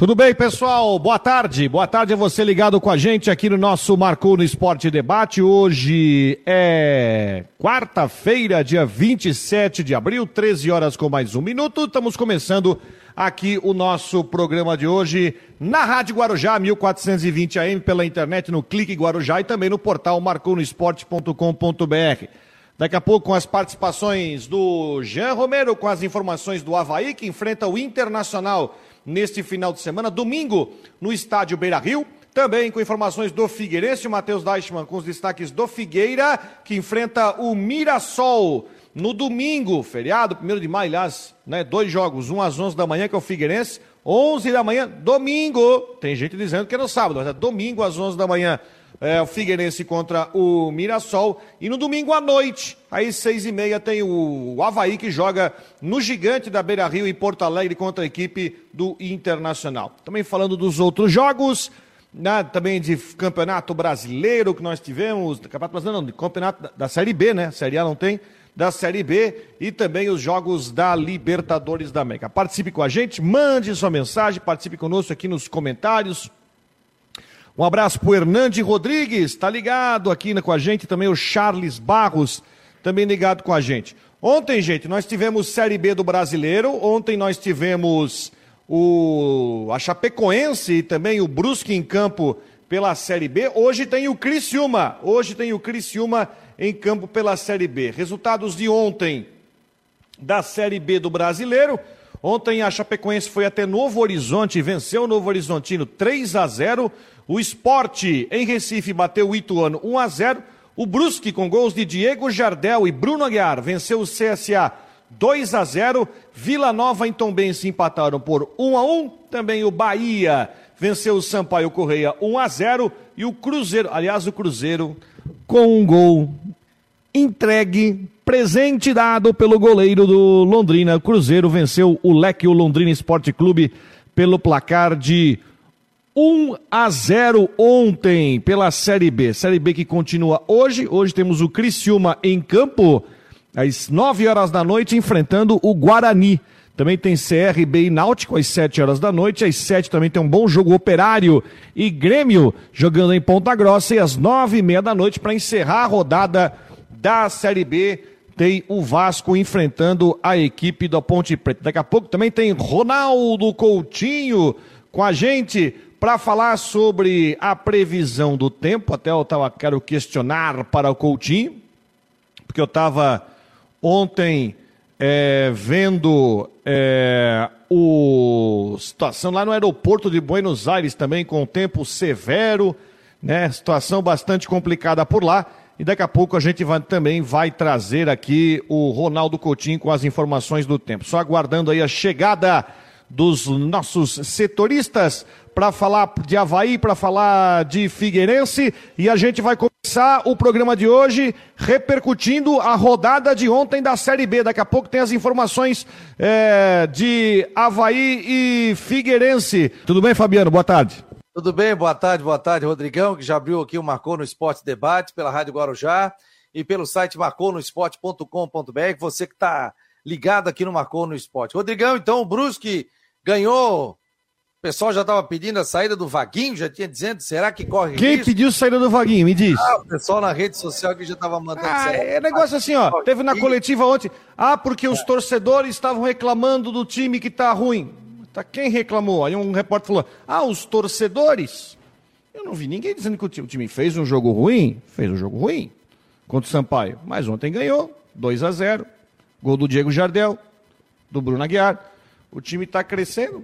Tudo bem, pessoal? Boa tarde. Boa tarde a você ligado com a gente aqui no nosso Marcou no Esporte Debate. Hoje é quarta-feira, dia 27 de abril, 13 horas com mais um minuto. Estamos começando aqui o nosso programa de hoje na Rádio Guarujá, 1420 AM, pela internet, no Clique Guarujá e também no portal marconosport.com.br. Daqui a pouco com as participações do Jean Romero, com as informações do Havaí, que enfrenta o Internacional neste final de semana. Domingo, no estádio Beira Rio. Também com informações do Figueirense, o Matheus Deichmann com os destaques do Figueira, que enfrenta o Mirassol no domingo, feriado, 1 de maio, aliás, né, dois jogos, um às 11 da manhã, que é o Figueirense, 11 da manhã, domingo. Tem gente dizendo que é no sábado, mas é domingo às 11 da manhã é, o Figueirense contra o Mirassol. E no domingo à noite, aí seis e meia, tem o Havaí que joga no Gigante da Beira Rio em Porto Alegre contra a equipe do Internacional. Também falando dos outros jogos, né, também de Campeonato Brasileiro que nós tivemos, Campeonato Brasileiro não, de Campeonato da, da Série B, né? Série A não tem da Série B e também os jogos da Libertadores da América. Participe com a gente, mande sua mensagem, participe conosco aqui nos comentários, um abraço para o Hernande Rodrigues, está ligado aqui com a gente, também o Charles Barros, também ligado com a gente. Ontem, gente, nós tivemos Série B do Brasileiro, ontem nós tivemos o a Chapecoense e também o Brusque em campo pela Série B. Hoje tem o Criciúma, hoje tem o Criciúma em campo pela Série B. Resultados de ontem da Série B do Brasileiro. Ontem a Chapecoense foi até Novo Horizonte e venceu o Novo Horizontino 3 a 0. O esporte em Recife bateu o Ituano 1 a 0. O Brusque, com gols de Diego Jardel e Bruno Aguiar, venceu o CSA 2 a 0. Vila Nova e Tombense empataram por 1 a 1. Também o Bahia venceu o Sampaio Correia 1 a 0. E o Cruzeiro, aliás, o Cruzeiro com um gol entregue, presente dado pelo goleiro do Londrina. Cruzeiro venceu o Leque, o Londrina Esporte Clube, pelo placar de 1 a 0 ontem pela Série B. Série B que continua hoje. Hoje temos o Criciúma em campo, às 9 horas da noite, enfrentando o Guarani. Também tem CRB e Náutico às 7 horas da noite. Às 7 também tem um bom jogo Operário e Grêmio jogando em Ponta Grossa. E às 9 e meia da noite, para encerrar a rodada da Série B, tem o Vasco enfrentando a equipe da Ponte Preta. Daqui a pouco também tem Ronaldo Coutinho com a gente para falar sobre a previsão do tempo. Até eu tava, quero questionar para o Coutinho, porque eu estava ontem é, vendo é, o situação lá no aeroporto de Buenos Aires também com tempo severo, né? Situação bastante complicada por lá. E daqui a pouco a gente vai, também vai trazer aqui o Ronaldo Coutinho com as informações do tempo. Só aguardando aí a chegada dos nossos setoristas para falar de Havaí, para falar de Figueirense. E a gente vai começar o programa de hoje repercutindo a rodada de ontem da Série B. Daqui a pouco tem as informações é, de Havaí e Figueirense. Tudo bem, Fabiano? Boa tarde. Tudo bem, boa tarde, boa tarde, Rodrigão, que já abriu aqui o Marcou no Esporte Debate pela Rádio Guarujá e pelo site marconosport.com.br. Você que está ligado aqui no Marcou no Esporte. Rodrigão, então, o Brusque ganhou o pessoal já estava pedindo a saída do Vaguinho, já tinha dizendo, será que corre Quem risco? pediu a saída do Vaguinho? Me diz. Ah, o pessoal na rede social que já estava mandando. Ah, é negócio assim, ó. Teve na coletiva ontem. Ah, porque os torcedores estavam reclamando do time que tá ruim. Tá, quem reclamou? Aí um repórter falou: Ah, os torcedores. Eu não vi ninguém dizendo que o time, fez um jogo ruim. Fez um jogo ruim contra o Sampaio. Mas ontem ganhou, 2 a 0 Gol do Diego Jardel, do Bruno Aguiar. O time está crescendo.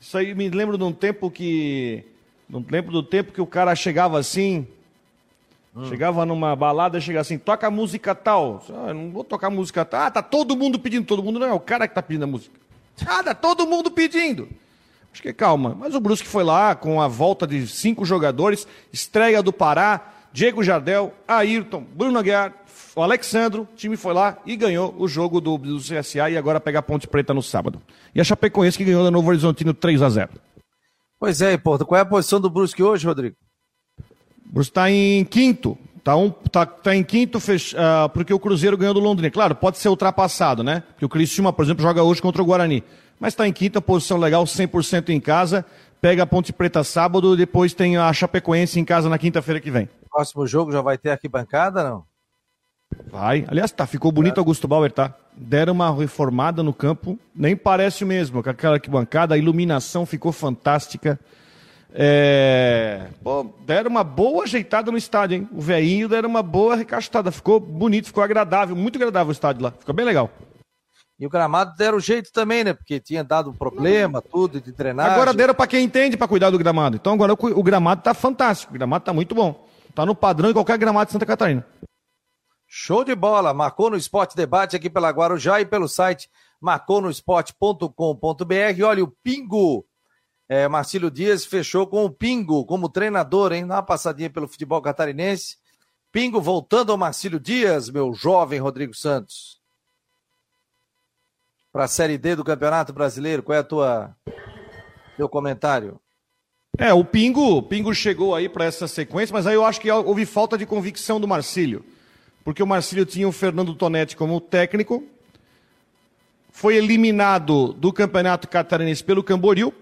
Isso aí me lembro de um tempo que. Não lembro do tempo que o cara chegava assim. Hum. Chegava numa balada e chegava assim, toca música tal. Ah, não vou tocar música tal. Ah, tá todo mundo pedindo, todo mundo não é o cara que tá pedindo a música. Tá todo mundo pedindo. Acho que calma. Mas o Brusque foi lá com a volta de cinco jogadores, estreia do Pará, Diego Jardel, Ayrton, Bruno Aguiar, o Alexandro, o time foi lá e ganhou o jogo do, do CSA e agora pega a Ponte Preta no sábado. E a Chapecoense que ganhou da Novo Horizontino 3 a 0 Pois é, Porto. Qual é a posição do Brusque hoje, Rodrigo? O Brusque está em quinto. Está um, tá, tá em quinto fech... Uh, porque o Cruzeiro ganhou do Londrina. Claro, pode ser ultrapassado, né? Porque o Criciúma, por exemplo, joga hoje contra o Guarani. Mas está em quinta posição legal, 100% em casa. pega a Ponte Preta sábado, depois tem a Chapecoense em casa na quinta-feira que vem. Próximo jogo já vai ter arquibancada, não? Vai. Aliás, tá, ficou bonito é. Augusto Bauer, tá? Deram uma reformada no campo, nem parece o mesmo, com aquela arquibancada, a iluminação ficou fantástica. É... Pô, deram uma boa ajeitada no estádio, hein? O veinho deram uma boa recastada, ficou bonito, ficou agradável, muito agradável o estádio lá, ficou bem legal. E o gramado deram jeito também, né? Porque tinha dado problema, tudo de treinagem. Agora deram para quem entende para cuidar do gramado. Então agora o, o gramado tá fantástico, o gramado tá muito bom. Tá no padrão de qualquer gramado de Santa Catarina. Show de bola, marcou no Esporte Debate aqui pela Guarujá e pelo site marconosport.com.br. Olha, o Pingo, é, Marcílio Dias fechou com o Pingo como treinador, hein? Dá uma passadinha pelo futebol catarinense. Pingo voltando ao Marcílio Dias, meu jovem Rodrigo Santos para a Série D do Campeonato Brasileiro? Qual é a tua teu comentário? É, o Pingo, Pingo chegou aí para essa sequência, mas aí eu acho que houve falta de convicção do Marcílio. Porque o Marcílio tinha o Fernando Tonetti como técnico, foi eliminado do Campeonato Catarinense pelo Camboriú.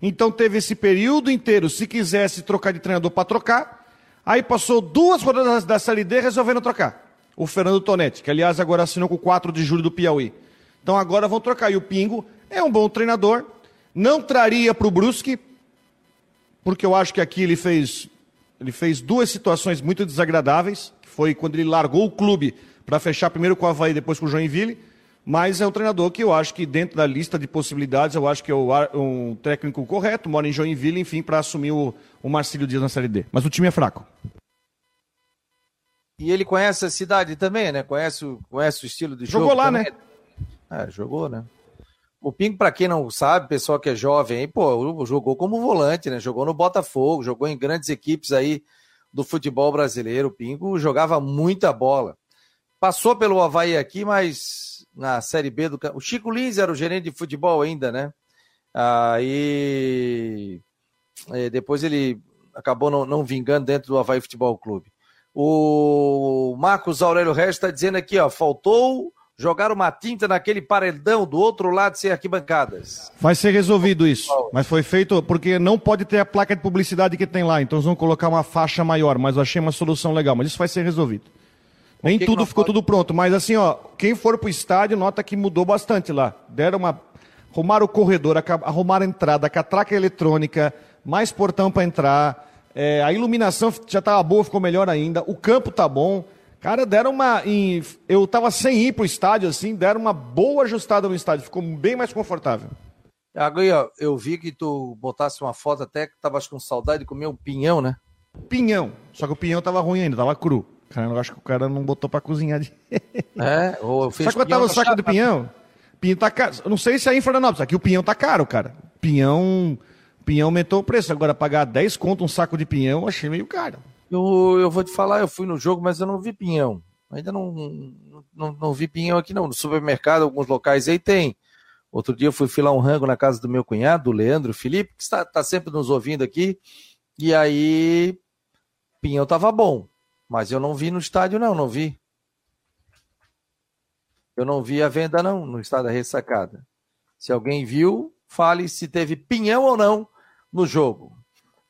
Então teve esse período inteiro, se quisesse trocar de treinador para trocar. Aí passou duas rodadas da Série D resolvendo trocar. O Fernando Tonetti, que aliás agora assinou com o 4 de julho do Piauí. Então agora vão trocar. E o Pingo é um bom treinador. Não traria para o Brusque, porque eu acho que aqui ele fez, ele fez duas situações muito desagradáveis, que foi quando ele largou o clube para fechar primeiro com o Havaí, depois com o Joinville. Mas é um treinador que eu acho que dentro da lista de possibilidades, eu acho que é um técnico correto, mora em Joinville, enfim, para assumir o, o Marcílio Dias na Série D. Mas o time é fraco. E ele conhece a cidade também, né? Conhece, conhece o estilo de Jogou jogo. Jogou lá, também. né? É, jogou, né? O Pingo, para quem não sabe, pessoal que é jovem aí, pô, jogou como volante, né? Jogou no Botafogo, jogou em grandes equipes aí do futebol brasileiro. O Pingo jogava muita bola. Passou pelo Havaí aqui, mas na Série B do. O Chico Lins era o gerente de futebol ainda, né? Aí. Depois ele acabou não, não vingando dentro do Havaí Futebol Clube. O Marcos Aurélio Reis está dizendo aqui, ó, faltou jogar uma tinta naquele paredão do outro lado sem arquibancadas. Vai ser resolvido isso. Mas foi feito porque não pode ter a placa de publicidade que tem lá. Então eles vão colocar uma faixa maior. Mas eu achei uma solução legal. Mas isso vai ser resolvido. Nem tudo ficou pode... tudo pronto. Mas assim, ó, quem for pro estádio nota que mudou bastante lá. Deram uma. Arrumaram o corredor, arrumaram a entrada, catraca eletrônica, mais portão para entrar. É, a iluminação já estava boa, ficou melhor ainda. O campo tá bom. Cara, deram uma. Em, eu tava sem ir pro estádio, assim, deram uma boa ajustada no estádio, ficou bem mais confortável. Agora, eu vi que tu botasse uma foto até que tava com saudade de comer um pinhão, né? Pinhão. Só que o pinhão tava ruim ainda, tava cru. Cara, eu acho que o cara não botou pra cozinhar. De... É, ou fez Sabe quanto tava o saco do pinhão? Pinhão tá caro. Não sei se é em Florianópolis, aqui o pinhão tá caro, cara. Pinhão. Pinhão aumentou o preço. Agora, pagar 10 conto um saco de pinhão, eu achei meio caro. Eu, eu vou te falar, eu fui no jogo, mas eu não vi pinhão. Ainda não, não, não vi pinhão aqui não. No supermercado, alguns locais aí tem. Outro dia eu fui filar um rango na casa do meu cunhado, do Leandro Felipe, que está, está sempre nos ouvindo aqui. E aí, pinhão tava bom. Mas eu não vi no estádio, não, não vi. Eu não vi a venda, não, no estádio da ressacada. Se alguém viu, fale se teve pinhão ou não no jogo.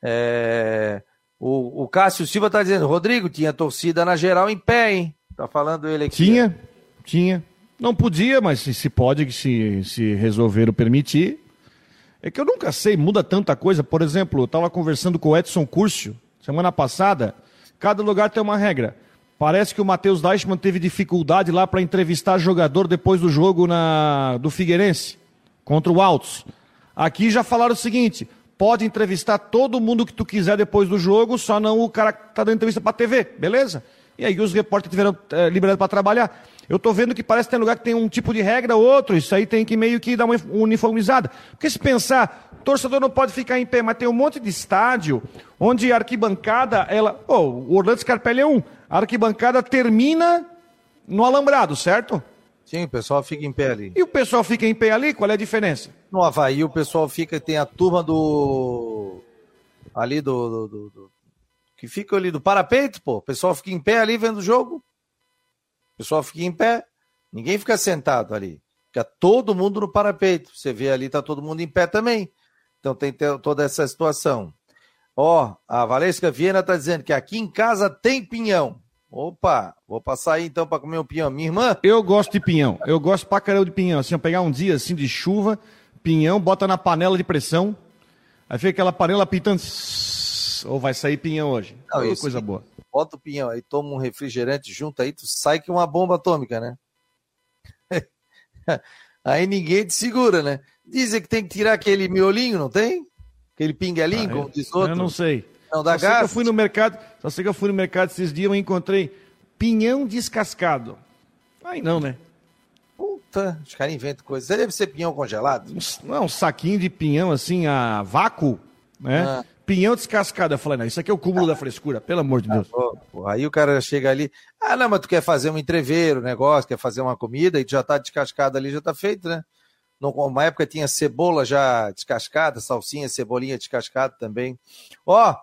É... O, o Cássio Silva está dizendo, Rodrigo, tinha torcida na geral em pé, hein? Tá falando ele aqui. Tinha, tinha. Não podia, mas se, se pode, se, se resolveram permitir. É que eu nunca sei, muda tanta coisa. Por exemplo, eu estava conversando com o Edson Curcio, semana passada. Cada lugar tem uma regra. Parece que o Matheus Deichmann teve dificuldade lá para entrevistar jogador depois do jogo na, do Figueirense, contra o Altos. Aqui já falaram o seguinte: pode entrevistar todo mundo que tu quiser depois do jogo, só não o cara que tá dando entrevista para TV, beleza? E aí os repórteres tiveram é, liberdade para trabalhar. Eu tô vendo que parece que tem lugar que tem um tipo de regra, outro, isso aí tem que meio que dar uma uniformizada. Porque se pensar, torcedor não pode ficar em pé, mas tem um monte de estádio onde a arquibancada, ela. Oh, o Orlando Scarpelli é um. A arquibancada termina no alambrado, certo? Sim, o pessoal fica em pé ali. E o pessoal fica em pé ali? Qual é a diferença? No Havaí, o pessoal fica, tem a turma do. Ali do. do, do, do que fica ali do parapeito, pô. O pessoal fica em pé ali vendo o jogo. O pessoal fica em pé. Ninguém fica sentado ali. Fica todo mundo no parapeito. Você vê ali, tá todo mundo em pé também. Então tem toda essa situação. Ó, a Valesca Viena tá dizendo que aqui em casa tem pinhão. Opa, vou passar aí então para comer um pinhão. Minha irmã? Eu gosto de pinhão. Eu gosto pra caramba de pinhão. Assim, pegar um dia assim de chuva, pinhão, bota na panela de pressão, aí fica aquela panela Ou vai sair pinhão hoje. Não, isso, coisa boa. Bota o pinhão aí, toma um refrigerante junto aí, tu sai que uma bomba atômica, né? aí ninguém te segura, né? Dizem que tem que tirar aquele miolinho, não tem? Aquele pinguelinho, ah, como diz outro. Eu não sei. Não dá gás? Eu fui no mercado, só sei que eu fui no mercado esses dias e encontrei pinhão descascado. Aí não, né? Puta, os caras inventam coisas. Deve ser pinhão congelado? Não, é um saquinho de pinhão assim a vácuo, né? Ah. Pinhão descascado. Eu falei, não, isso aqui é o cúmulo ah. da frescura, pelo amor de Deus. Ah, aí o cara chega ali, ah, não, mas tu quer fazer um entreveiro, negócio, quer fazer uma comida e já tá descascado ali, já tá feito, né? Numa época tinha cebola já descascada, salsinha, cebolinha descascada também. Ó,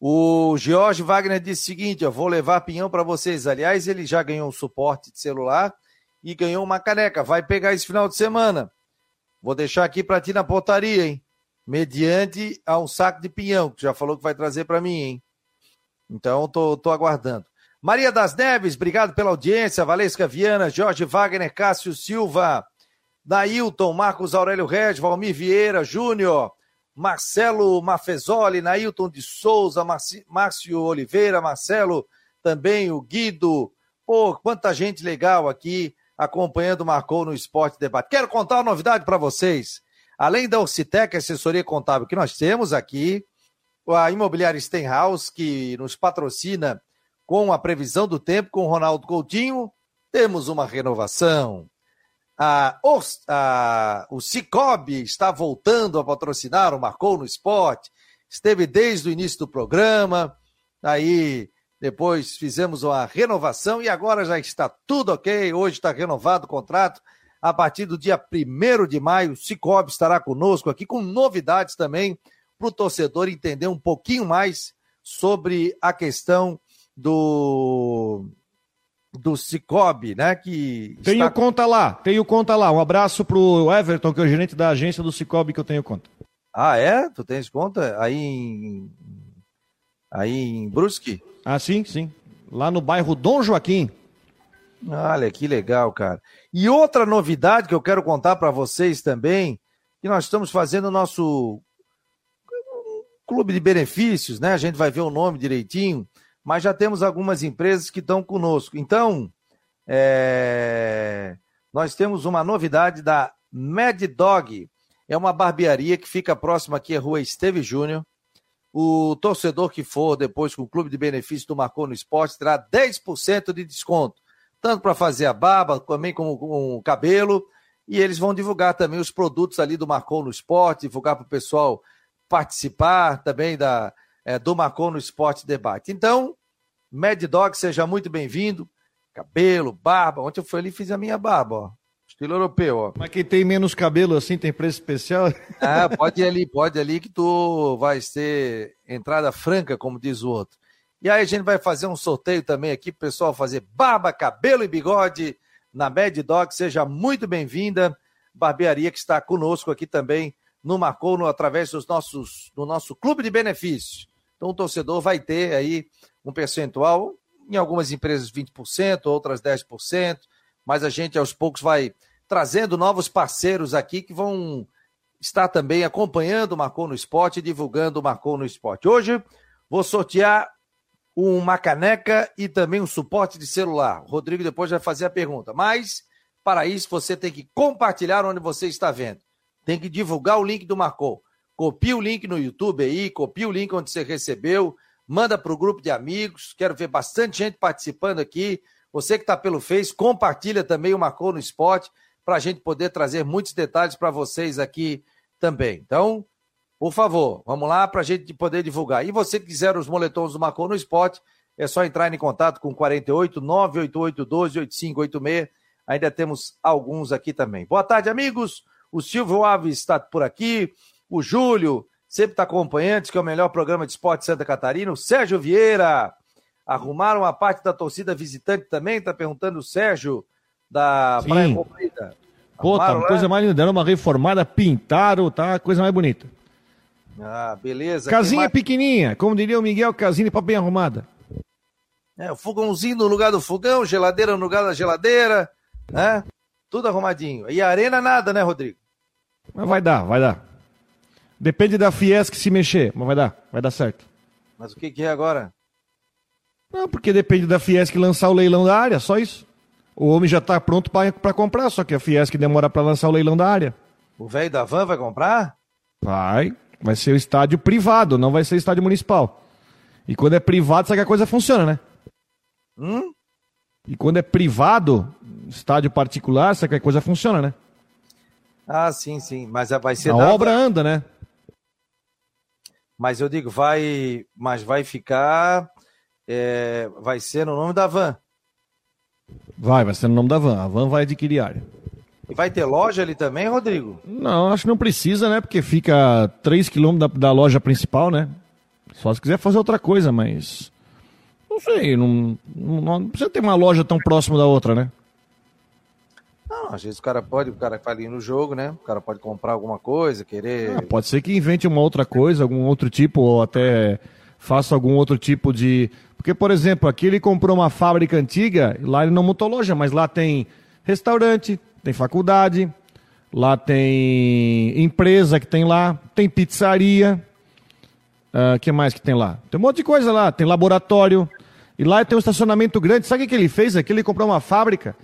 o George Wagner disse o seguinte: eu vou levar pinhão para vocês. Aliás, ele já ganhou um suporte de celular e ganhou uma caneca. Vai pegar esse final de semana. Vou deixar aqui para ti na portaria, hein? Mediante a um saco de pinhão, que já falou que vai trazer para mim, hein? Então, tô, tô aguardando. Maria das Neves, obrigado pela audiência. Valesca Viana, Jorge Wagner, Cássio Silva, Nailton, Marcos Aurélio Regis, Valmir Vieira Júnior, Marcelo Mafezoli, Nailton de Souza, Márcio Oliveira, Marcelo também, o Guido. Pô, quanta gente legal aqui acompanhando o Marcou no Esporte Debate. Quero contar uma novidade para vocês. Além da Ocitec, assessoria contábil que nós temos aqui, a Imobiliária Stenhouse, que nos patrocina com a previsão do tempo com o Ronaldo Coutinho, temos uma renovação. A, a, o Cicobi está voltando a patrocinar o Marcou no Esporte. Esteve desde o início do programa. Aí depois fizemos uma renovação e agora já está tudo ok. Hoje está renovado o contrato. A partir do dia 1 de maio, Cicobi estará conosco aqui com novidades também para o torcedor entender um pouquinho mais sobre a questão do do Cicobi, né? Que tenho está... conta lá, tenho conta lá. Um abraço pro Everton, que é o gerente da agência do Cicobi, que eu tenho conta. Ah, é? Tu tens conta aí em aí em Brusque? Ah, sim, sim. Lá no bairro Dom Joaquim. Olha que legal, cara. E outra novidade que eu quero contar para vocês também, que nós estamos fazendo o nosso clube de benefícios, né? A gente vai ver o nome direitinho mas já temos algumas empresas que estão conosco. Então, é... nós temos uma novidade da Mad Dog. É uma barbearia que fica próxima aqui à rua Esteve Júnior. O torcedor que for depois com o clube de benefícios do Marcou no Esporte terá 10% de desconto, tanto para fazer a barba, também como com o cabelo. E eles vão divulgar também os produtos ali do Marcou no Esporte, divulgar para o pessoal participar também da, é, do Marcon no Esporte Debate. Então, Mad Dog, seja muito bem-vindo. Cabelo, barba. Ontem eu fui ali e fiz a minha barba, ó. Estilo europeu, ó. Mas quem tem menos cabelo assim tem preço especial? Ah, pode ir ali, pode ir ali que tu vai ter entrada franca, como diz o outro. E aí a gente vai fazer um sorteio também aqui pro pessoal fazer barba, cabelo e bigode na Mad Dog. Seja muito bem-vinda. Barbearia que está conosco aqui também no Marcou no, através dos nossos, do nosso clube de benefícios. Então o torcedor vai ter aí um percentual, em algumas empresas 20%, outras 10%, mas a gente aos poucos vai trazendo novos parceiros aqui que vão estar também acompanhando o Marcou no Esporte e divulgando o Marcou no Esporte. Hoje vou sortear uma caneca e também um suporte de celular. O Rodrigo depois vai fazer a pergunta, mas para isso você tem que compartilhar onde você está vendo. Tem que divulgar o link do Marcou. Copia o link no YouTube aí, copia o link onde você recebeu, manda para o grupo de amigos. Quero ver bastante gente participando aqui. Você que está pelo Face, compartilha também o Marcou no Esporte para a gente poder trazer muitos detalhes para vocês aqui também. Então, por favor, vamos lá para a gente poder divulgar. E você que quiser os moletons do Marcou no Esporte, é só entrar em contato com 48 988 12 8586. Ainda temos alguns aqui também. Boa tarde, amigos. O Silvio Alves está por aqui o Júlio, sempre está acompanhando, que é o melhor programa de esporte de Santa Catarina, o Sérgio Vieira, arrumaram a parte da torcida visitante também, está perguntando o Sérgio, da Sim. Praia Comprida. Pô, tá uma coisa mais linda, deram uma reformada, pintaram, tá coisa mais bonita. Ah, beleza. Casinha mais... pequenininha, como diria o Miguel, casinha para bem arrumada. É, o fogãozinho no lugar do fogão, geladeira no lugar da geladeira, né? Tudo arrumadinho. E arena nada, né, Rodrigo? Mas vai dar, vai dar. Depende da Fiesc se mexer, mas vai dar, vai dar certo. Mas o que, que é agora? Não, porque depende da Fiesc lançar o leilão da área, só isso. O homem já está pronto para comprar, só que a Fiesc demora para lançar o leilão da área. O velho da van vai comprar? Vai. Vai ser o estádio privado, não vai ser estádio municipal. E quando é privado, sabe que a coisa funciona, né? Hum? E quando é privado, estádio particular, sabe que a coisa funciona, né? Ah, sim, sim. Mas vai ser. A obra anda, né? Mas eu digo, vai. Mas vai ficar. É... vai ser no nome da van. Vai, vai ser no nome da van. A van vai adquirir área. E vai ter loja ali também, Rodrigo? Não, acho que não precisa, né? Porque fica 3 quilômetros da, da loja principal, né? Só se quiser fazer outra coisa, mas. Não sei, não, não, não precisa ter uma loja tão próxima da outra, né? Não, às vezes o cara pode, o cara vai ali no jogo, né? O cara pode comprar alguma coisa, querer. Ah, pode ser que invente uma outra coisa, algum outro tipo, ou até faça algum outro tipo de. Porque, por exemplo, aqui ele comprou uma fábrica antiga, lá ele não montou loja, mas lá tem restaurante, tem faculdade, lá tem empresa que tem lá, tem pizzaria. O uh, que mais que tem lá? Tem um monte de coisa lá, tem laboratório. E lá tem um estacionamento grande. Sabe o que ele fez aqui? Ele comprou uma fábrica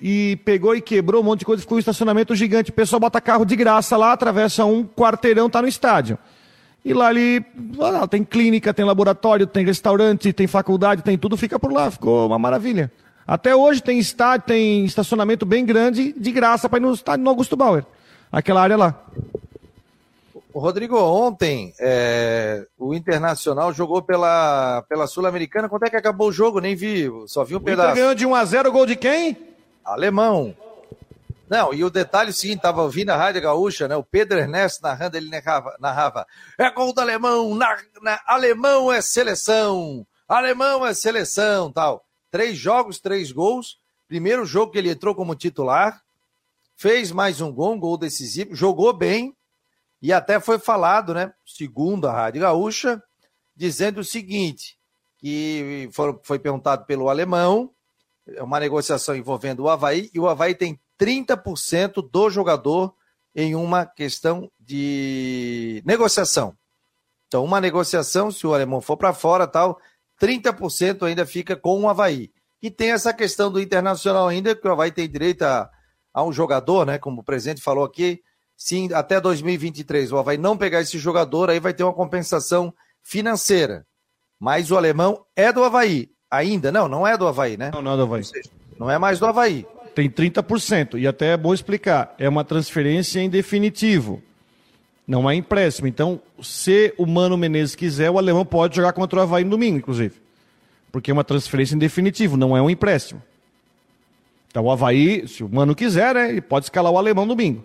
e pegou e quebrou um monte de coisa, ficou um estacionamento gigante. O pessoal bota carro de graça lá, atravessa um quarteirão, tá no estádio. E lá lá, tem clínica, tem laboratório, tem restaurante, tem faculdade, tem tudo, fica por lá. Ficou uma maravilha. Até hoje tem estádio, tem estacionamento bem grande, de graça para ir no estádio no Augusto Bauer. Aquela área lá. Rodrigo, ontem é, o Internacional jogou pela, pela Sul-Americana. Quanto é que acabou o jogo? Nem vi, só vi um o pedaço. Inter ganhou de 1x0, gol de quem? Alemão. Não, e o detalhe sim, tava ouvindo a Rádio Gaúcha, né? O Pedro Ernesto narrando, ele narrava, narrava é gol do alemão, na, na, alemão é seleção, alemão é seleção, tal. Três jogos, três gols. Primeiro jogo que ele entrou como titular, fez mais um gol, um gol decisivo, jogou bem e até foi falado, né? Segundo a Rádio Gaúcha, dizendo o seguinte: que foi perguntado pelo alemão, uma negociação envolvendo o Havaí, e o Havaí tem 30% do jogador em uma questão de negociação. Então, uma negociação, se o alemão for para fora, tal, 30% ainda fica com o Havaí. E tem essa questão do internacional ainda, que o Havaí tem direito a, a um jogador, né? Como o presidente falou aqui, se até 2023 o Havaí não pegar esse jogador, aí vai ter uma compensação financeira. Mas o alemão é do Havaí. Ainda? Não, não é do Havaí, né? Não, não é do Havaí. Seja, não é mais do Havaí. Tem 30%. E até é bom explicar. É uma transferência em definitivo. Não é empréstimo. Então, se o Mano Menezes quiser, o alemão pode jogar contra o Havaí no domingo, inclusive. Porque é uma transferência em definitivo, não é um empréstimo. Então o Havaí, se o Mano quiser, né, ele pode escalar o alemão no domingo.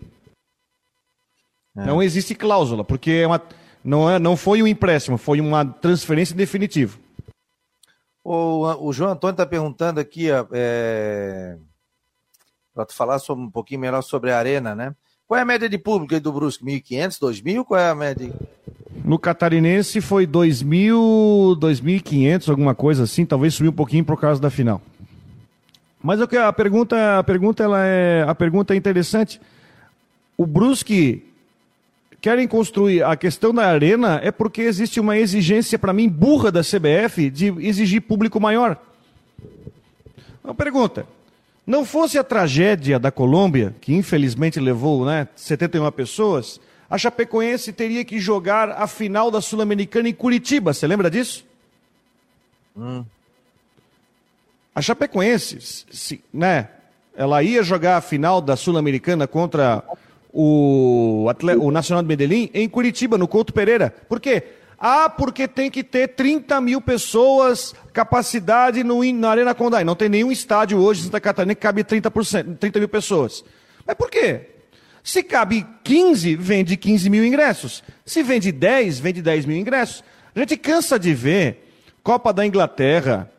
É. Não existe cláusula, porque é uma, não, é, não foi um empréstimo, foi uma transferência em definitivo. O, o João Antônio está perguntando aqui, é, para tu falar sobre, um pouquinho melhor sobre a Arena, né? Qual é a média de público do Brusque? 1.500, 2.000? Qual é a média? No Catarinense foi 2.000, 2.500, alguma coisa assim. Talvez subiu um pouquinho por causa da final. Mas a pergunta, a pergunta, ela é, a pergunta é interessante. O Brusque querem construir a questão da arena é porque existe uma exigência para mim burra da CBF de exigir público maior. Uma pergunta: não fosse a tragédia da Colômbia, que infelizmente levou né, 71 pessoas, a Chapecoense teria que jogar a final da Sul-Americana em Curitiba. Você lembra disso? Hum. A Chapecoense, se, né, ela ia jogar a final da Sul-Americana contra o, o Nacional de Medellín em Curitiba, no Couto Pereira. Por quê? Ah, porque tem que ter 30 mil pessoas, capacidade no, na Arena Condai. Não tem nenhum estádio hoje em Santa Catarina que cabe 30%, 30 mil pessoas. Mas por quê? Se cabe 15, vende 15 mil ingressos. Se vende 10, vende 10 mil ingressos. A gente cansa de ver Copa da Inglaterra,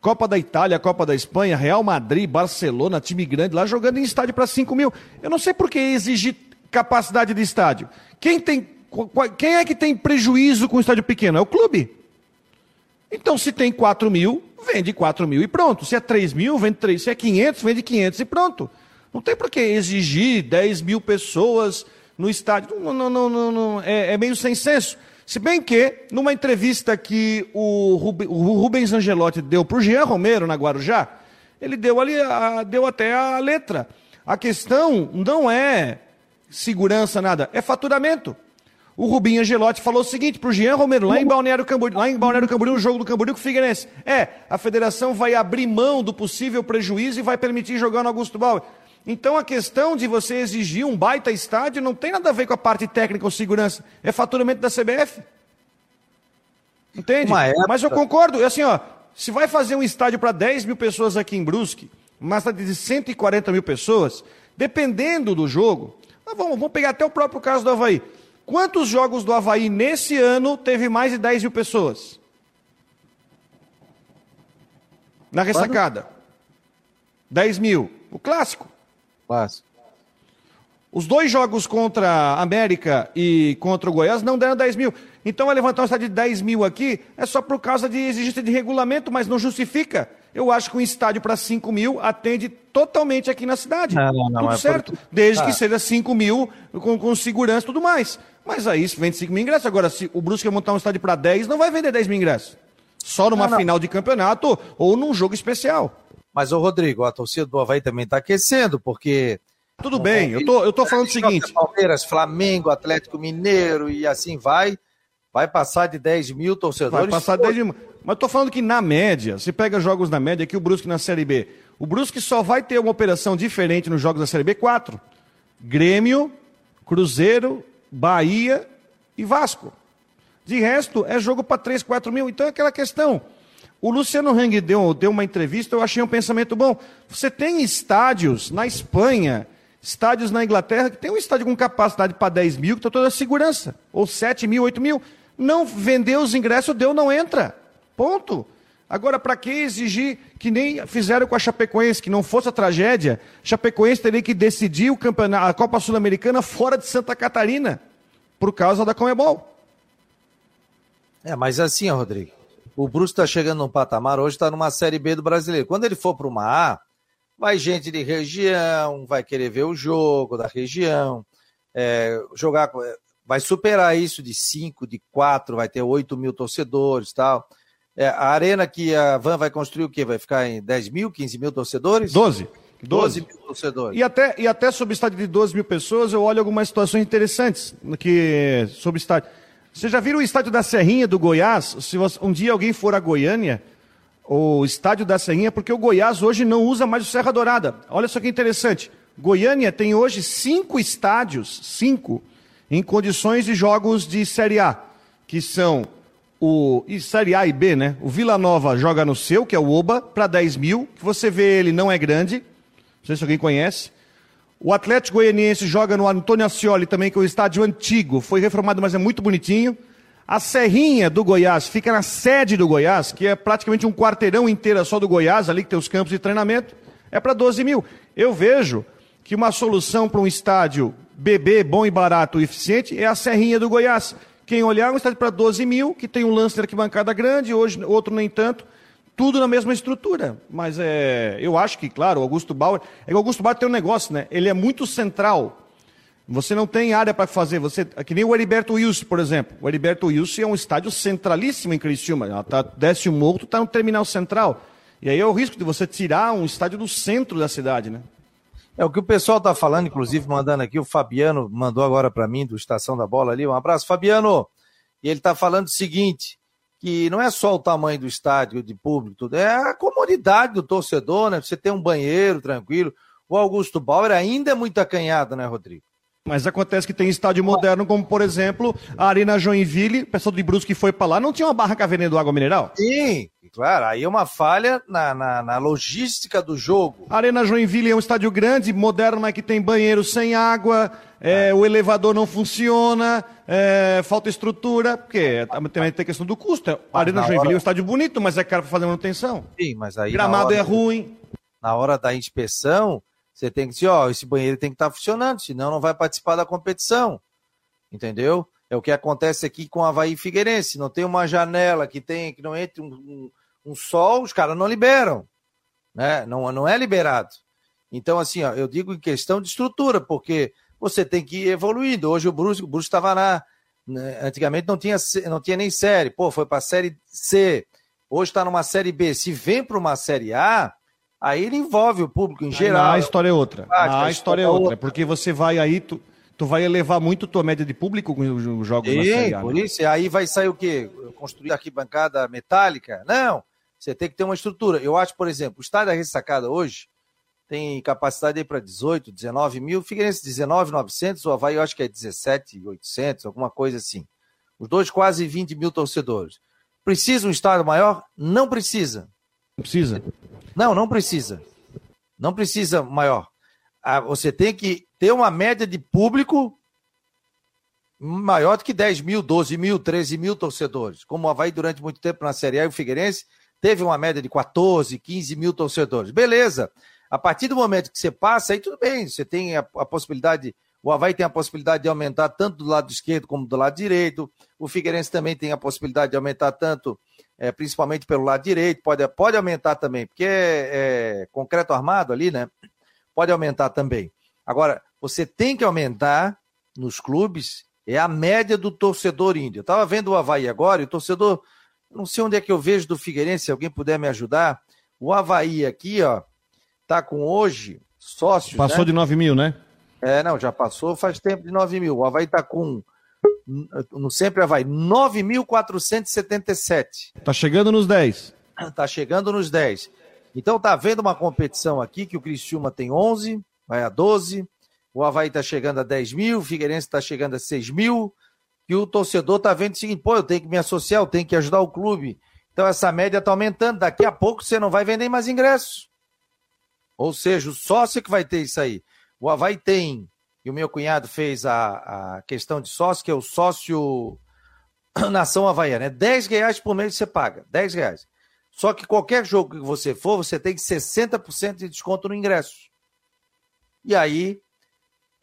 Copa da Itália, Copa da Espanha, Real Madrid, Barcelona, time grande lá jogando em estádio para 5 mil. Eu não sei por que exigir capacidade de estádio. Quem tem quem é que tem prejuízo com o estádio pequeno? É o clube. Então, se tem 4 mil, vende 4 mil e pronto. Se é 3 mil, vende 3. Se é 500, vende 500 e pronto. Não tem por que exigir 10 mil pessoas no estádio. Não, não, não, não, não. É, é, meio sem senso. Se bem que, numa entrevista que o, Rubens, o Rubens Angelotti deu para o Jean Romero na Guarujá, ele deu ali, a, deu até a letra. A questão não é segurança, nada, é faturamento. O Rubinho Angelotti falou o seguinte para o Jean Romero, lá em Balneário Camboriú, lá em Balneário Camboriú, o jogo do Camboriú com o Figueirense. É, a federação vai abrir mão do possível prejuízo e vai permitir jogar no Augusto Bauer. Então a questão de você exigir um baita estádio não tem nada a ver com a parte técnica ou segurança, é faturamento da CBF. Entende? Mas eu concordo, assim, ó, se vai fazer um estádio para 10 mil pessoas aqui em Brusque, uma cidade de 140 mil pessoas, dependendo do jogo, vamos, vamos pegar até o próprio caso do Havaí. Quantos jogos do Havaí nesse ano teve mais de 10 mil pessoas? Na ressacada. Quando? 10 mil. O clássico. Clássico. Os dois jogos contra a América e contra o Goiás não deram 10 mil. Então, levantar um estádio de 10 mil aqui é só por causa de exigência de regulamento, mas não justifica. Eu acho que um estádio para 5 mil atende totalmente aqui na cidade. Não, não, não, tudo é certo. Por... Desde ah. que seja 5 mil com, com segurança e tudo mais. Mas aí vende 5 mil ingressos. Agora, se o Brusque montar um estádio para 10, não vai vender 10 mil ingressos. Só numa final de campeonato ou num jogo especial. Mas, ô Rodrigo, a torcida do Havaí também está aquecendo, porque. Tudo bem, eu tô, eu tô falando o seguinte. Palmeiras, Flamengo, Atlético Mineiro e assim vai. Vai passar de 10 mil torcedores. Vai passar de 10 mil. Mas tô falando que na média, se pega jogos na média, aqui o Brusque na Série B. O Brusque só vai ter uma operação diferente nos jogos da Série B, quatro. Grêmio, Cruzeiro, Bahia e Vasco. De resto, é jogo para 3, 4 mil. Então é aquela questão. O Luciano Hang deu, deu uma entrevista, eu achei um pensamento bom. Você tem estádios na Espanha, estádios na Inglaterra, que tem um estádio com capacidade para 10 mil, que tem toda a segurança. Ou 7 mil, 8 mil. Não vendeu os ingressos, deu, não entra. Ponto. Agora, para que exigir que nem fizeram com a Chapecoense, que não fosse a tragédia, Chapecoense teria que decidir o campeonato, a Copa Sul-Americana fora de Santa Catarina, por causa da Comebol. É, mas assim, Rodrigo, o Bruce está chegando num patamar, hoje está numa Série B do Brasileiro. Quando ele for para uma A, vai gente de região, vai querer ver o jogo da região, é, jogar, vai superar isso de 5, de 4, vai ter 8 mil torcedores tal. É, a arena que a Van vai construir o quê? Vai ficar em 10 mil, 15 mil torcedores? 12. 12 mil torcedores. E até, e até sob estádio de 12 mil pessoas, eu olho algumas situações interessantes que, sob estádio. Vocês já viram o estádio da Serrinha do Goiás? Se você, um dia alguém for a Goiânia, o estádio da Serrinha, porque o Goiás hoje não usa mais o Serra Dourada. Olha só que interessante. Goiânia tem hoje cinco estádios, cinco, em condições de jogos de Série A, que são o e Série A e B, né? O Vila Nova joga no seu, que é o Oba, para 10 mil, que você vê ele não é grande, não sei se alguém conhece. O Atlético Goianiense joga no Antônio Ascioli também, que é o estádio antigo. Foi reformado, mas é muito bonitinho. A Serrinha do Goiás fica na sede do Goiás, que é praticamente um quarteirão inteiro só do Goiás, ali que tem os campos de treinamento. É para 12 mil. Eu vejo que uma solução para um estádio bebê bom e barato e eficiente é a Serrinha do Goiás. Quem olhar, um estádio para 12 mil, que tem um lance de arquibancada grande, hoje outro nem tanto tudo na mesma estrutura. Mas é, eu acho que, claro, o Augusto Bauer. É que o Augusto Bauer tem um negócio, né? Ele é muito central. Você não tem área para fazer. Você, é que nem o Heriberto Wilson, por exemplo. O Heriberto Wilson é um estádio centralíssimo em Criciúma. Tá, desce o morro, está no terminal central. E aí é o risco de você tirar um estádio do centro da cidade, né? É o que o pessoal está falando, inclusive mandando aqui. O Fabiano mandou agora para mim do Estação da Bola ali. Um abraço, Fabiano. E ele está falando o seguinte: que não é só o tamanho do estádio de público, tudo, é a comodidade do torcedor, né? Você tem um banheiro tranquilo. O Augusto Bauer ainda é muito acanhado, né, Rodrigo? Mas acontece que tem estádio moderno, como por exemplo a Arena Joinville, o pessoal de Brusque foi para lá, não tinha uma barraca vendendo água mineral? Sim, claro, aí é uma falha na, na, na, logística do jogo. A Arena Joinville é um estádio grande, moderno, mas que tem banheiro sem água, é, o elevador não funciona, é, falta estrutura, porque também tem a questão do custo. A Arena Joinville hora... é um estádio bonito, mas é caro para fazer manutenção. Sim, mas aí. Gramado é ruim. Na hora da inspeção, você tem que dizer, ó, esse banheiro tem que estar tá funcionando, senão não vai participar da competição. Entendeu? É o que acontece aqui com o Havaí Figueirense. Não tem uma janela que tem que não entre um, um, um sol, os caras não liberam. Né? Não, não é liberado. Então, assim, ó, eu digo em questão de estrutura, porque você tem que ir evoluindo. Hoje o Bruce o estava na. Né, antigamente não tinha, não tinha nem série. Pô, foi para a série C. Hoje está numa série B. Se vem para uma série A, aí ele envolve o público em geral. a história é outra. a, história é outra. Porque você vai aí. Tu tu vai elevar muito tua média de público com os jogos Sim, na Série A. por né? isso, aí vai sair o quê? Construir aqui bancada metálica? Não, você tem que ter uma estrutura. Eu acho, por exemplo, o estádio da Ressacada hoje tem capacidade aí para 18, 19 mil, Figueirense 19,900, o Havaí eu acho que é 17,800, alguma coisa assim. Os dois quase 20 mil torcedores. Precisa um estádio maior? Não precisa. Não precisa? Não, não precisa. Não precisa maior. Ah, você tem que ter uma média de público maior do que 10 mil, 12 mil, 13 mil torcedores. Como o Havaí durante muito tempo na Série A e o Figueirense teve uma média de 14, 15 mil torcedores. Beleza. A partir do momento que você passa, aí tudo bem. Você tem a, a possibilidade, o Havaí tem a possibilidade de aumentar tanto do lado esquerdo como do lado direito. O Figueirense também tem a possibilidade de aumentar tanto, é, principalmente pelo lado direito. Pode, pode aumentar também, porque é, é concreto armado ali, né? Pode aumentar também. Agora, você tem que aumentar nos clubes é a média do torcedor índio. Eu estava vendo o Havaí agora e o torcedor, não sei onde é que eu vejo do Figueirense, se alguém puder me ajudar. O Havaí aqui, ó, tá com hoje sócios. Passou né? de 9 mil, né? É, não, já passou faz tempo de 9 mil. O Havaí tá com, no Sempre Havaí, 9.477. Tá chegando nos 10. Tá chegando nos 10. Então tá vendo uma competição aqui que o Criciúma tem 11, vai a 12. O Havaí está chegando a 10 mil, o Figueirense está chegando a 6 mil. E o torcedor está vendo o seguinte: pô, eu tenho que me associar, eu tenho que ajudar o clube. Então essa média está aumentando. Daqui a pouco você não vai vender mais ingressos. Ou seja, o sócio que vai ter isso aí. O Havaí tem, e o meu cunhado fez a, a questão de sócio, que é o sócio Nação Havaiana. É 10 reais por mês você paga. 10 reais. Só que qualquer jogo que você for, você tem 60% de desconto no ingresso. E aí,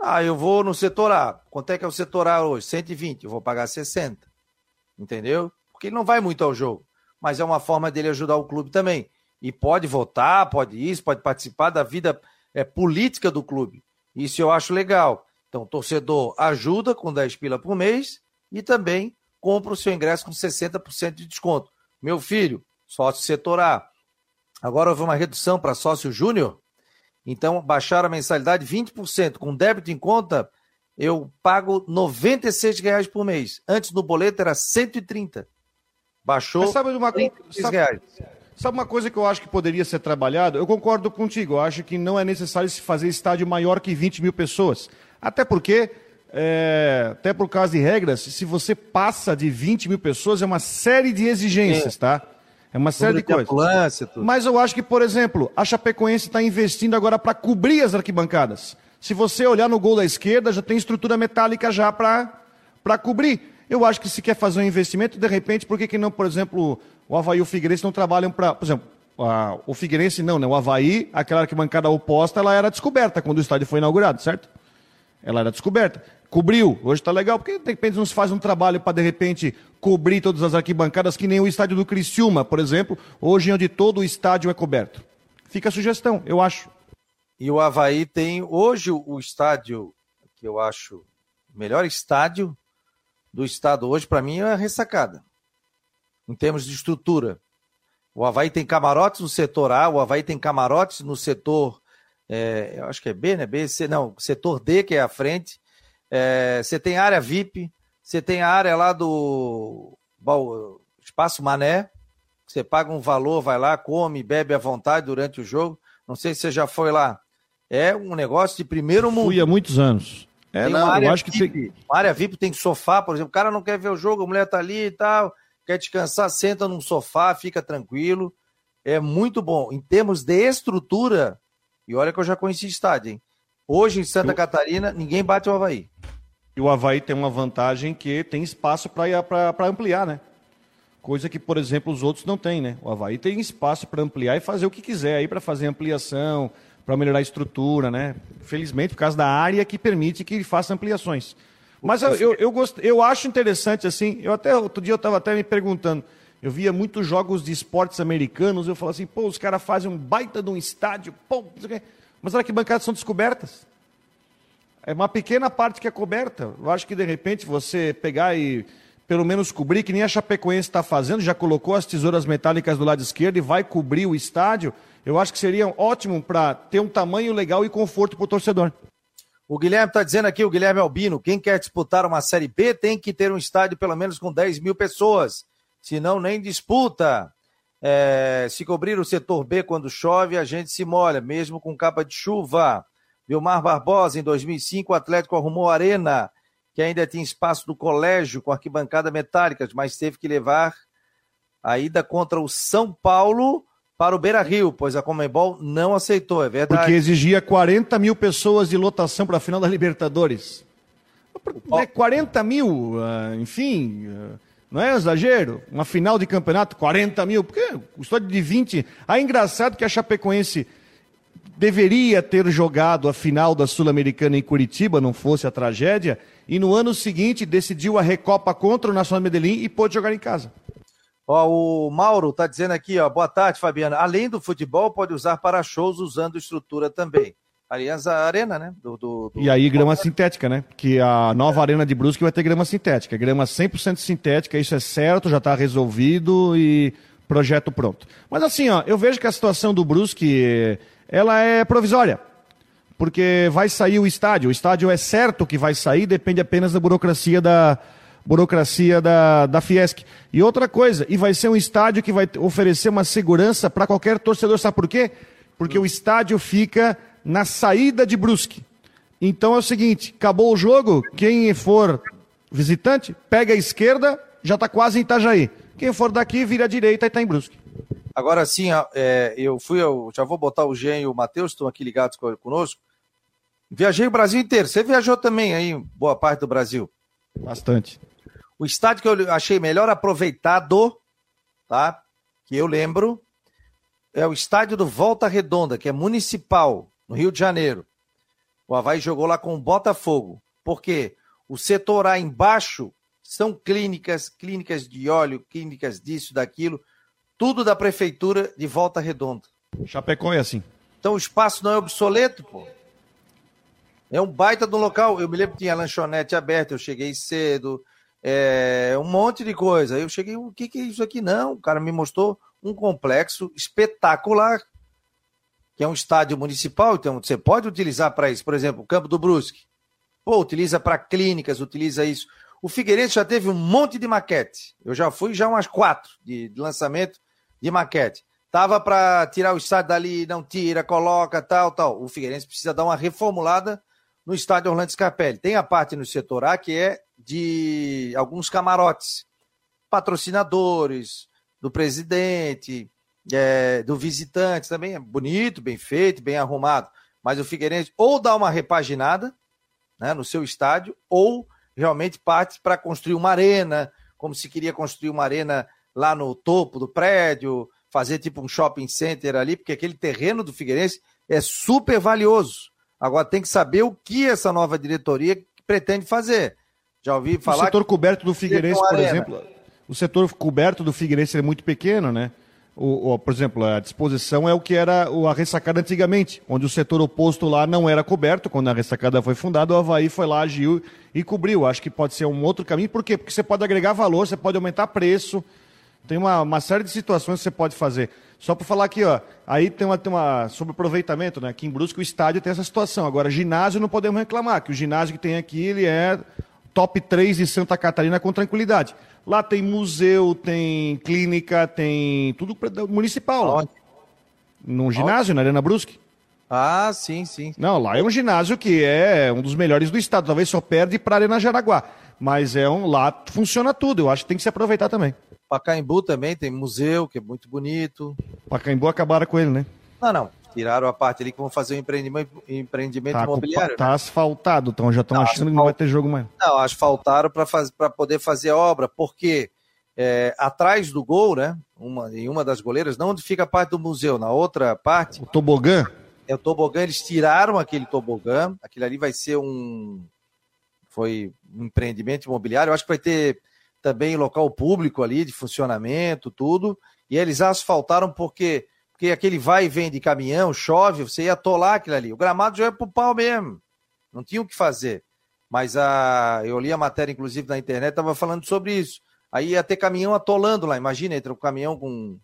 ah, eu vou no setor A. Quanto é que é o setor A hoje? 120, eu vou pagar 60. Entendeu? Porque ele não vai muito ao jogo. Mas é uma forma dele ajudar o clube também. E pode votar, pode isso, pode participar da vida é, política do clube. Isso eu acho legal. Então, torcedor ajuda com 10 pila por mês e também compra o seu ingresso com 60% de desconto. Meu filho, sócio setor A. Agora houve uma redução para sócio júnior então, baixaram a mensalidade 20%. Com débito em conta, eu pago R$ reais por mês. Antes no boleto era 130. Baixou Mas sabe uma, sabe, reais. Sabe uma coisa que eu acho que poderia ser trabalhado? Eu concordo contigo. Eu acho que não é necessário se fazer estádio maior que 20 mil pessoas. Até porque, é, até por causa de regras, se você passa de 20 mil pessoas, é uma série de exigências, é. tá? É uma série de coisas. Mas eu acho que, por exemplo, a Chapecoense está investindo agora para cobrir as arquibancadas. Se você olhar no gol da esquerda, já tem estrutura metálica já para cobrir. Eu acho que se quer fazer um investimento, de repente, por que, que não, por exemplo, o Havaí e o Figueirense não trabalham para. Por exemplo, a, o Figueirense não, né? O Havaí, aquela arquibancada oposta, ela era descoberta quando o estádio foi inaugurado, certo? Ela era descoberta cobriu. Hoje está legal, porque de repente não se faz um trabalho para de repente cobrir todas as arquibancadas, que nem o estádio do Criciúma, por exemplo, hoje onde todo o estádio é coberto. Fica a sugestão, eu acho. E o Havaí tem hoje o estádio, que eu acho o melhor estádio do estado hoje, para mim, é a ressacada. Em termos de estrutura. O Havaí tem camarotes no setor A, o Havaí tem camarotes no setor, é, eu acho que é B, né? B, C, não, setor D, que é a frente. É, você tem área VIP, você tem a área lá do Espaço Mané, você paga um valor, vai lá, come, bebe à vontade durante o jogo. Não sei se você já foi lá. É um negócio de primeiro mundo. Fui há muitos anos. É, tem não, área eu acho VIP, que tem... Uma área VIP tem sofá, por exemplo. O cara não quer ver o jogo, a mulher tá ali e tal, quer descansar, senta num sofá, fica tranquilo. É muito bom. Em termos de estrutura, e olha que eu já conheci estádio, hein? Hoje em Santa eu... Catarina, ninguém bate o Havaí. E o Havaí tem uma vantagem que tem espaço para ampliar, né? Coisa que, por exemplo, os outros não têm, né? O Havaí tem espaço para ampliar e fazer o que quiser aí para fazer ampliação, para melhorar a estrutura, né? Felizmente, por causa da área que permite que ele faça ampliações. Mas eu, eu, eu, gost... eu acho interessante, assim, eu até, outro dia eu estava até me perguntando, eu via muitos jogos de esportes americanos, eu falo assim, pô, os caras fazem um baita de um estádio, pô, mas olha que bancadas são descobertas. É uma pequena parte que é coberta. Eu acho que, de repente, você pegar e pelo menos cobrir, que nem a Chapecoense está fazendo, já colocou as tesouras metálicas do lado esquerdo e vai cobrir o estádio, eu acho que seria ótimo para ter um tamanho legal e conforto para o torcedor. O Guilherme está dizendo aqui, o Guilherme Albino, quem quer disputar uma Série B tem que ter um estádio pelo menos com 10 mil pessoas, senão nem disputa. É, se cobrir o setor B quando chove, a gente se molha, mesmo com capa de chuva. Vilmar Barbosa, em 2005, o Atlético arrumou arena que ainda tinha espaço do colégio com arquibancada metálica, mas teve que levar a ida contra o São Paulo para o Beira Rio, pois a Comembol não aceitou, é verdade. Porque exigia 40 mil pessoas de lotação para a final da Libertadores. É 40 mil, ah, enfim, não é exagero? Uma final de campeonato, 40 mil, porque o estádio de 20. Ah, engraçado que a Chapecoense deveria ter jogado a final da Sul-Americana em Curitiba, não fosse a tragédia, e no ano seguinte decidiu a Recopa contra o Nacional Medellín e pôde jogar em casa. Ó, o Mauro está dizendo aqui, ó, boa tarde, Fabiana. Além do futebol, pode usar para shows usando estrutura também. Aliás, a arena, né? Do, do, do... E aí grama sintética, né? Que a nova arena de Brusque vai ter grama sintética. Grama 100% sintética, isso é certo, já está resolvido e projeto pronto. Mas assim, ó, eu vejo que a situação do Brusque, ela é provisória porque vai sair o estádio. O estádio é certo que vai sair, depende apenas da burocracia da burocracia da, da Fiesc. E outra coisa, e vai ser um estádio que vai oferecer uma segurança para qualquer torcedor. Sabe por quê? Porque o estádio fica na saída de Brusque. Então é o seguinte: acabou o jogo, quem for visitante, pega a esquerda, já está quase em Itajaí. Quem for daqui, vira a direita e está em Brusque. Agora sim, é, eu fui, eu já vou botar o Jean e o Matheus, estão aqui ligados conosco. Viajei o Brasil inteiro. Você viajou também aí, boa parte do Brasil? Bastante. O estádio que eu achei melhor aproveitado, tá? Que eu lembro, é o estádio do Volta Redonda, que é municipal, no Rio de Janeiro. O Havaí jogou lá com o Botafogo. Por quê? O setor A embaixo são clínicas, clínicas de óleo, clínicas disso, daquilo, tudo da prefeitura de Volta Redonda. Chapecó é assim. Então o espaço não é obsoleto, pô. É um baita do local. Eu me lembro que tinha lanchonete aberta, eu cheguei cedo, é, um monte de coisa. Eu cheguei, o que, que é isso aqui? Não, o cara me mostrou um complexo espetacular, que é um estádio municipal, então você pode utilizar para isso. Por exemplo, o Campo do Brusque. Pô, utiliza para clínicas, utiliza isso. O Figueirense já teve um monte de maquete. Eu já fui já umas quatro de, de lançamento de maquete. Tava para tirar o estádio dali, não tira, coloca, tal, tal. O Figueirense precisa dar uma reformulada no estádio Orlando Scarpelli. Tem a parte no setor A que é de alguns camarotes, patrocinadores, do presidente, é, do visitante, também é bonito, bem feito, bem arrumado. Mas o Figueirense ou dá uma repaginada né, no seu estádio, ou realmente parte para construir uma arena, como se queria construir uma arena lá no topo do prédio, fazer tipo um shopping center ali, porque aquele terreno do Figueirense é super valioso. Agora tem que saber o que essa nova diretoria pretende fazer. Já ouvi falar. O setor coberto do Figueirense, por exemplo, o setor coberto do Figueirense é muito pequeno, né? O, o, por exemplo, a disposição é o que era a ressacada antigamente, onde o setor oposto lá não era coberto. Quando a ressacada foi fundada, o Havaí foi lá, agiu e cobriu. Acho que pode ser um outro caminho. Por quê? Porque você pode agregar valor, você pode aumentar preço. Tem uma, uma série de situações que você pode fazer. Só para falar aqui, ó, aí tem uma, tem uma sobre aproveitamento, né? Aqui em Brusque o estádio tem essa situação. Agora, ginásio não podemos reclamar, que o ginásio que tem aqui, ele é top 3 de Santa Catarina com tranquilidade. Lá tem museu, tem clínica, tem tudo municipal lá. Num ginásio, na Arena Brusque. Ah, sim, sim. Não, lá é um ginásio que é um dos melhores do estado. Talvez só perde para a Arena Jaraguá. Mas é um, lá funciona tudo. Eu acho que tem que se aproveitar também. Pacaembu também tem museu, que é muito bonito. Pacaembu acabaram com ele, né? Não, não. Tiraram a parte ali que vão fazer um empreendimento, empreendimento tá, imobiliário. Tá né? asfaltado, então já estão tá achando que não vai ter jogo mais. Não, asfaltaram para poder fazer a obra, porque é, atrás do gol, né? Uma, em uma das goleiras, não onde fica a parte do museu, na outra parte. O tobogã? É o tobogã, eles tiraram aquele tobogã, aquele ali vai ser um foi um empreendimento imobiliário. Eu acho que vai ter também local público ali de funcionamento, tudo. E eles asfaltaram porque, aquele vai e vem de caminhão, chove, você ia atolar aquilo ali. O gramado já é pro pau mesmo. Não tinha o que fazer. Mas a, eu li a matéria, inclusive, na internet, estava falando sobre isso. Aí ia ter caminhão atolando lá. Imagina, entra um caminhão com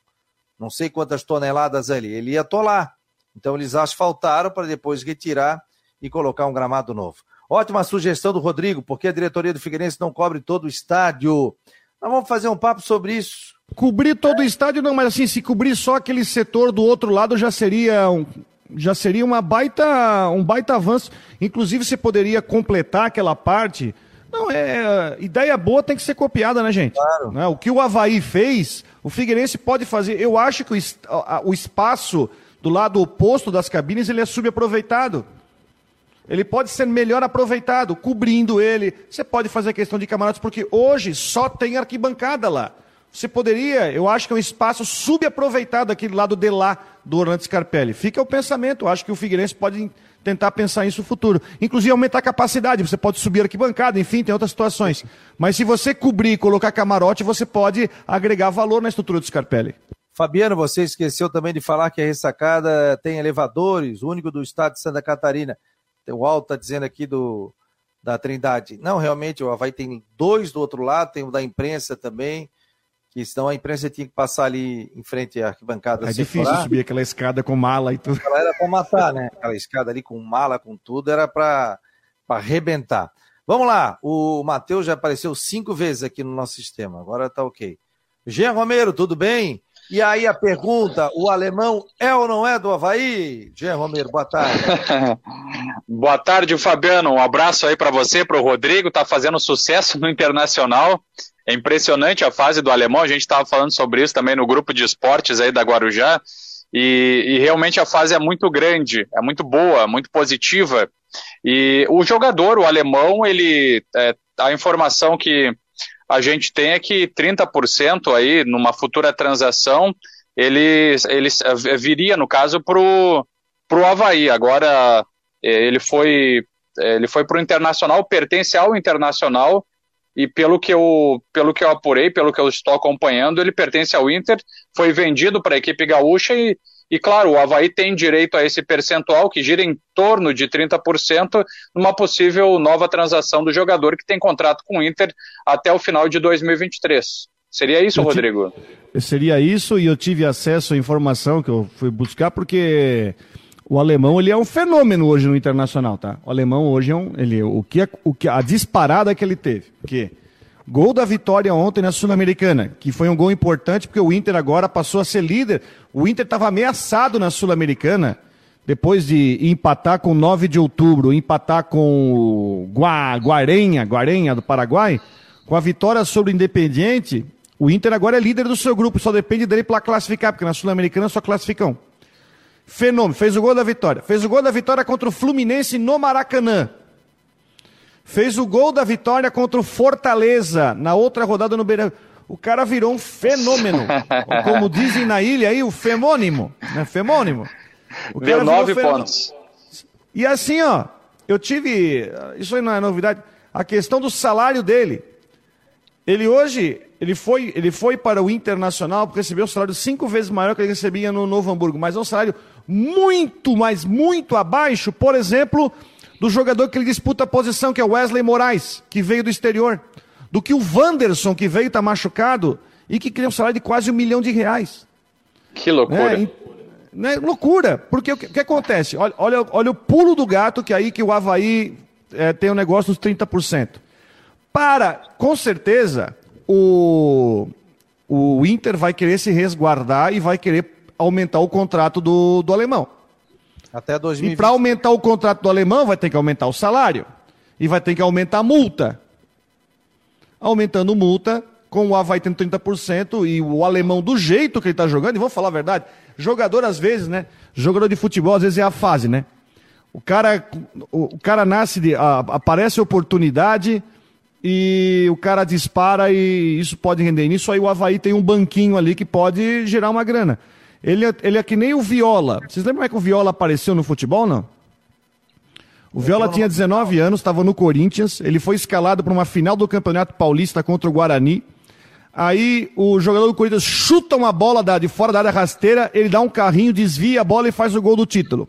não sei quantas toneladas ali. Ele ia atolar. Então eles asfaltaram para depois retirar e colocar um gramado novo. Ótima sugestão do Rodrigo, porque a diretoria do Figueirense não cobre todo o estádio. Nós vamos fazer um papo sobre isso. Cobrir todo o estádio não, mas assim, se cobrir só aquele setor do outro lado já seria um, já seria uma baita, um baita avanço. Inclusive, você poderia completar aquela parte. Não, é. Ideia boa tem que ser copiada, né, gente? Claro. Né? O que o Havaí fez, o Figueirense pode fazer. Eu acho que o, o espaço do lado oposto das cabines ele é subaproveitado. Ele pode ser melhor aproveitado, cobrindo ele. Você pode fazer questão de camarotes, porque hoje só tem arquibancada lá. Você poderia, eu acho que é um espaço subaproveitado aquele lado de lá do Orlando Scarpelli. Fica o pensamento, eu acho que o Figueirense pode tentar pensar isso no futuro. Inclusive aumentar a capacidade, você pode subir arquibancada, enfim, tem outras situações. Mas se você cobrir e colocar camarote, você pode agregar valor na estrutura do Scarpelli. Fabiano, você esqueceu também de falar que a ressacada tem elevadores, o único do estado de Santa Catarina. O Alto está dizendo aqui do, da Trindade. Não, realmente, o Havaí tem dois do outro lado, tem o da imprensa também, que senão a imprensa tinha que passar ali em frente à arquibancada. É difícil subir aquela escada com mala e tudo. Ela era para matar, né? Aquela escada ali com mala, com tudo, era para arrebentar. Vamos lá, o Matheus já apareceu cinco vezes aqui no nosso sistema, agora tá ok. Jean Romero, tudo bem? E aí a pergunta, o alemão é ou não é do Havaí? Jean Romero, boa tarde. boa tarde, Fabiano. Um abraço aí para você, para o Rodrigo, tá fazendo sucesso no Internacional. É impressionante a fase do alemão, a gente estava falando sobre isso também no grupo de esportes aí da Guarujá. E, e, realmente a fase é muito grande, é muito boa, muito positiva. E o jogador, o alemão, ele é, a informação que a gente tem é que 30% aí, numa futura transação, ele, ele viria, no caso, para o Havaí. Agora, é, ele foi, é, ele foi para o Internacional, pertence ao Internacional, e pelo que, eu, pelo que eu apurei, pelo que eu estou acompanhando, ele pertence ao Inter, foi vendido para a equipe gaúcha e, e, claro, o Havaí tem direito a esse percentual, que gira em torno de 30%, numa possível nova transação do jogador que tem contrato com o Inter até o final de 2023. Seria isso, eu Rodrigo? Seria isso, e eu tive acesso à informação que eu fui buscar, porque o alemão ele é um fenômeno hoje no internacional, tá? O alemão hoje é um. Ele, o que, é, o que a disparada que ele teve. Que Gol da vitória ontem na Sul-Americana, que foi um gol importante porque o Inter agora passou a ser líder. O Inter estava ameaçado na Sul-Americana, depois de empatar com 9 de outubro, empatar com o Gua, Guarenha, Guarenha do Paraguai, com a vitória sobre o Independiente, o Inter agora é líder do seu grupo, só depende dele para classificar, porque na Sul-Americana só classificam. Fenômeno, fez o gol da vitória. Fez o gol da vitória contra o Fluminense no Maracanã. Fez o gol da vitória contra o Fortaleza na outra rodada no Beira. O cara virou um fenômeno. Como dizem na ilha aí, o femônimo. Né? Femônimo. O Deu nove pontos. E assim, ó, eu tive. Isso aí não é novidade. A questão do salário dele. Ele hoje, ele foi, ele foi para o Internacional porque recebeu um salário cinco vezes maior que ele recebia no Novo Hamburgo, mas é um salário muito, mas muito abaixo, por exemplo, do jogador que ele disputa a posição, que é o Wesley Moraes, que veio do exterior, do que o Wanderson, que veio está machucado e que queria um salário de quase um milhão de reais. Que loucura. É, né, loucura, porque o que, que, acontece? Olha, olha, olha o pulo do gato que é aí que o Havaí é, tem um negócio dos 30%. Para, com certeza, o, o Inter vai querer se resguardar e vai querer aumentar o contrato do, do alemão. Até 2020. E para aumentar o contrato do alemão, vai ter que aumentar o salário. E vai ter que aumentar a multa. Aumentando multa, com o Havaí tendo 30% e o alemão do jeito que ele está jogando, e vamos falar a verdade, jogador às vezes, né? Jogador de futebol às vezes é a fase, né? O cara, o, o cara nasce, de, a, aparece oportunidade e o cara dispara e isso pode render. Nisso aí o Havaí tem um banquinho ali que pode gerar uma grana. Ele é, ele é que nem o Viola. Vocês lembram como é que o Viola apareceu no futebol, não? O Viola tinha 19 anos, estava no Corinthians, ele foi escalado para uma final do Campeonato Paulista contra o Guarani. Aí o jogador do Corinthians chuta uma bola de fora da área rasteira, ele dá um carrinho, desvia a bola e faz o gol do título.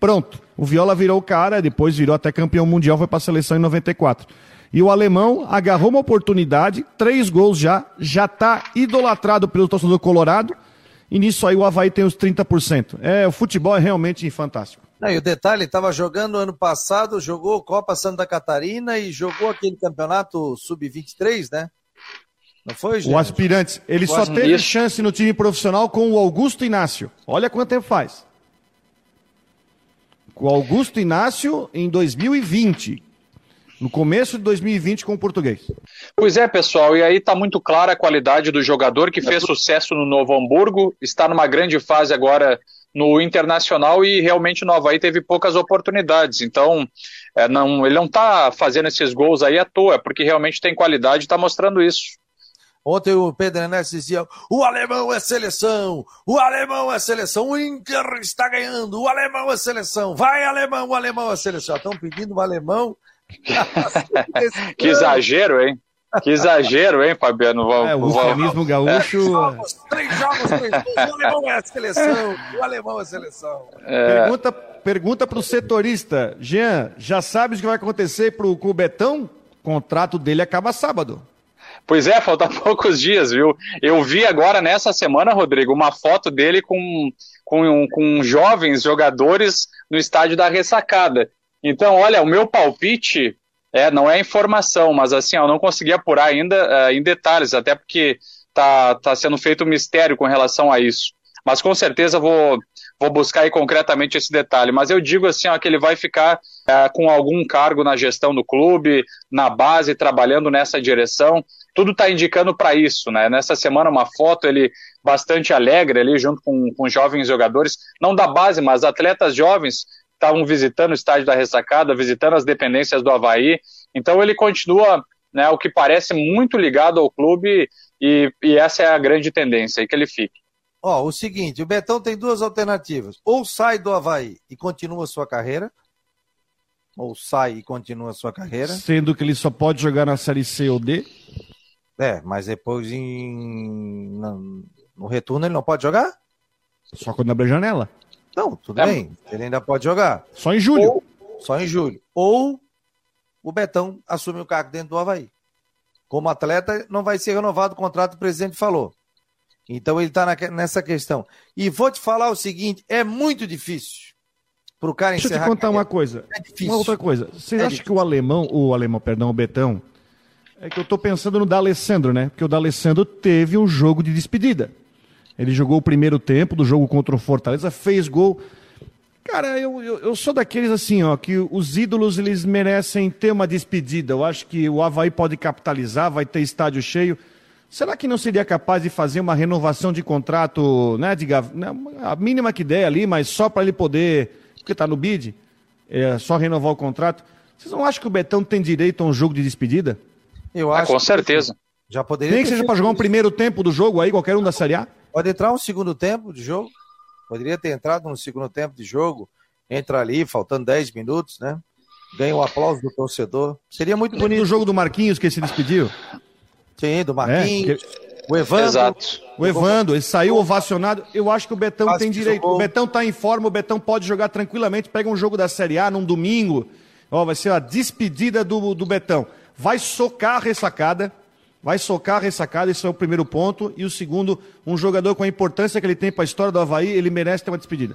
Pronto. O Viola virou o cara, depois virou até campeão mundial, foi para a seleção em 94. E o alemão agarrou uma oportunidade, três gols já, já está idolatrado pelo torcedor colorado, e nisso aí o Havaí tem os 30%. É, o futebol é realmente fantástico. Não, e o detalhe, estava jogando ano passado, jogou Copa Santa Catarina e jogou aquele campeonato Sub-23, né? Não foi, gente? O aspirante. Ele o só teve chance no time profissional com o Augusto Inácio. Olha quanto tempo faz. Com o Augusto Inácio em 2020 no começo de 2020 com o português. Pois é, pessoal, e aí está muito clara a qualidade do jogador que fez sucesso no Novo Hamburgo, está numa grande fase agora no Internacional e realmente no Havaí teve poucas oportunidades. Então, é, não, ele não está fazendo esses gols aí à toa, porque realmente tem qualidade e está mostrando isso. Ontem o Pedro Enes dizia: o alemão é seleção, o alemão é seleção, o Inter está ganhando, o alemão é seleção, vai alemão, o alemão é seleção. Estão pedindo o alemão que exagero, hein? Que exagero, hein, Fabiano? É, o eufemismo gaúcho. Três jogos, três jogos, o alemão é a seleção, o alemão é a seleção. É... Pergunta, pergunta pro setorista, Jean, já sabes o que vai acontecer com o Betão? O contrato dele acaba sábado. Pois é, faltam poucos dias, viu? Eu vi agora nessa semana, Rodrigo, uma foto dele com, com, com jovens jogadores no estádio da Ressacada. Então, olha, o meu palpite é, não é informação, mas assim, eu não consegui apurar ainda uh, em detalhes, até porque está tá sendo feito um mistério com relação a isso. Mas com certeza vou, vou buscar aí concretamente esse detalhe. Mas eu digo assim, ó, que ele vai ficar uh, com algum cargo na gestão do clube, na base, trabalhando nessa direção. Tudo está indicando para isso, né? Nessa semana, uma foto, ele bastante alegre ali, junto com, com jovens jogadores, não da base, mas atletas jovens, estavam visitando o estádio da ressacada, visitando as dependências do Havaí. Então ele continua, né, o que parece muito ligado ao clube e, e essa é a grande tendência, que ele fique. Ó, o seguinte, o Betão tem duas alternativas. Ou sai do Havaí e continua sua carreira, ou sai e continua sua carreira. Sendo que ele só pode jogar na Série C ou D. É, mas depois em... no, no retorno ele não pode jogar? Só quando abre a janela. Não, tudo é. bem. Ele ainda pode jogar. Só em julho. Ou, só em julho. Ou o Betão assume o cargo dentro do Havaí. Como atleta, não vai ser renovado o contrato, o presidente falou. Então ele está nessa questão. E vou te falar o seguinte: é muito difícil para o cara Deixa encerrar. Deixa eu te contar uma coisa. É difícil. Uma outra coisa. Você é acha que o alemão, o alemão, perdão, o Betão, é que eu estou pensando no D'Alessandro, né? Porque o D'Alessandro teve um jogo de despedida. Ele jogou o primeiro tempo do jogo contra o Fortaleza, fez gol. Cara, eu, eu, eu, sou daqueles assim, ó, que os ídolos eles merecem ter uma despedida. Eu acho que o Havaí pode capitalizar, vai ter estádio cheio. Será que não seria capaz de fazer uma renovação de contrato, né, de, né, a mínima que der ali, mas só para ele poder, porque está no bid, é, só renovar o contrato? Vocês não acham que o Betão tem direito a um jogo de despedida? Eu acho. Ah, com certeza. Já poderia. Nem que seja para jogar um primeiro tempo do jogo aí, qualquer um da Série A? Pode entrar um segundo tempo de jogo. Poderia ter entrado no segundo tempo de jogo. Entra ali, faltando 10 minutos, né? Ganha o um aplauso do torcedor. Seria muito bonito. Do jogo do Marquinhos que se despediu? Sim, do Marquinhos. É, que... O Evandro. Exato. O Evandro, ele saiu ovacionado. Eu acho que o Betão tem direito. O Betão tá em forma, o Betão pode jogar tranquilamente. Pega um jogo da Série A num domingo. Ó, vai ser a despedida do, do Betão. Vai socar a ressacada vai socar a ressacada, esse é o primeiro ponto. E o segundo, um jogador com a importância que ele tem para a história do Havaí, ele merece ter uma despedida.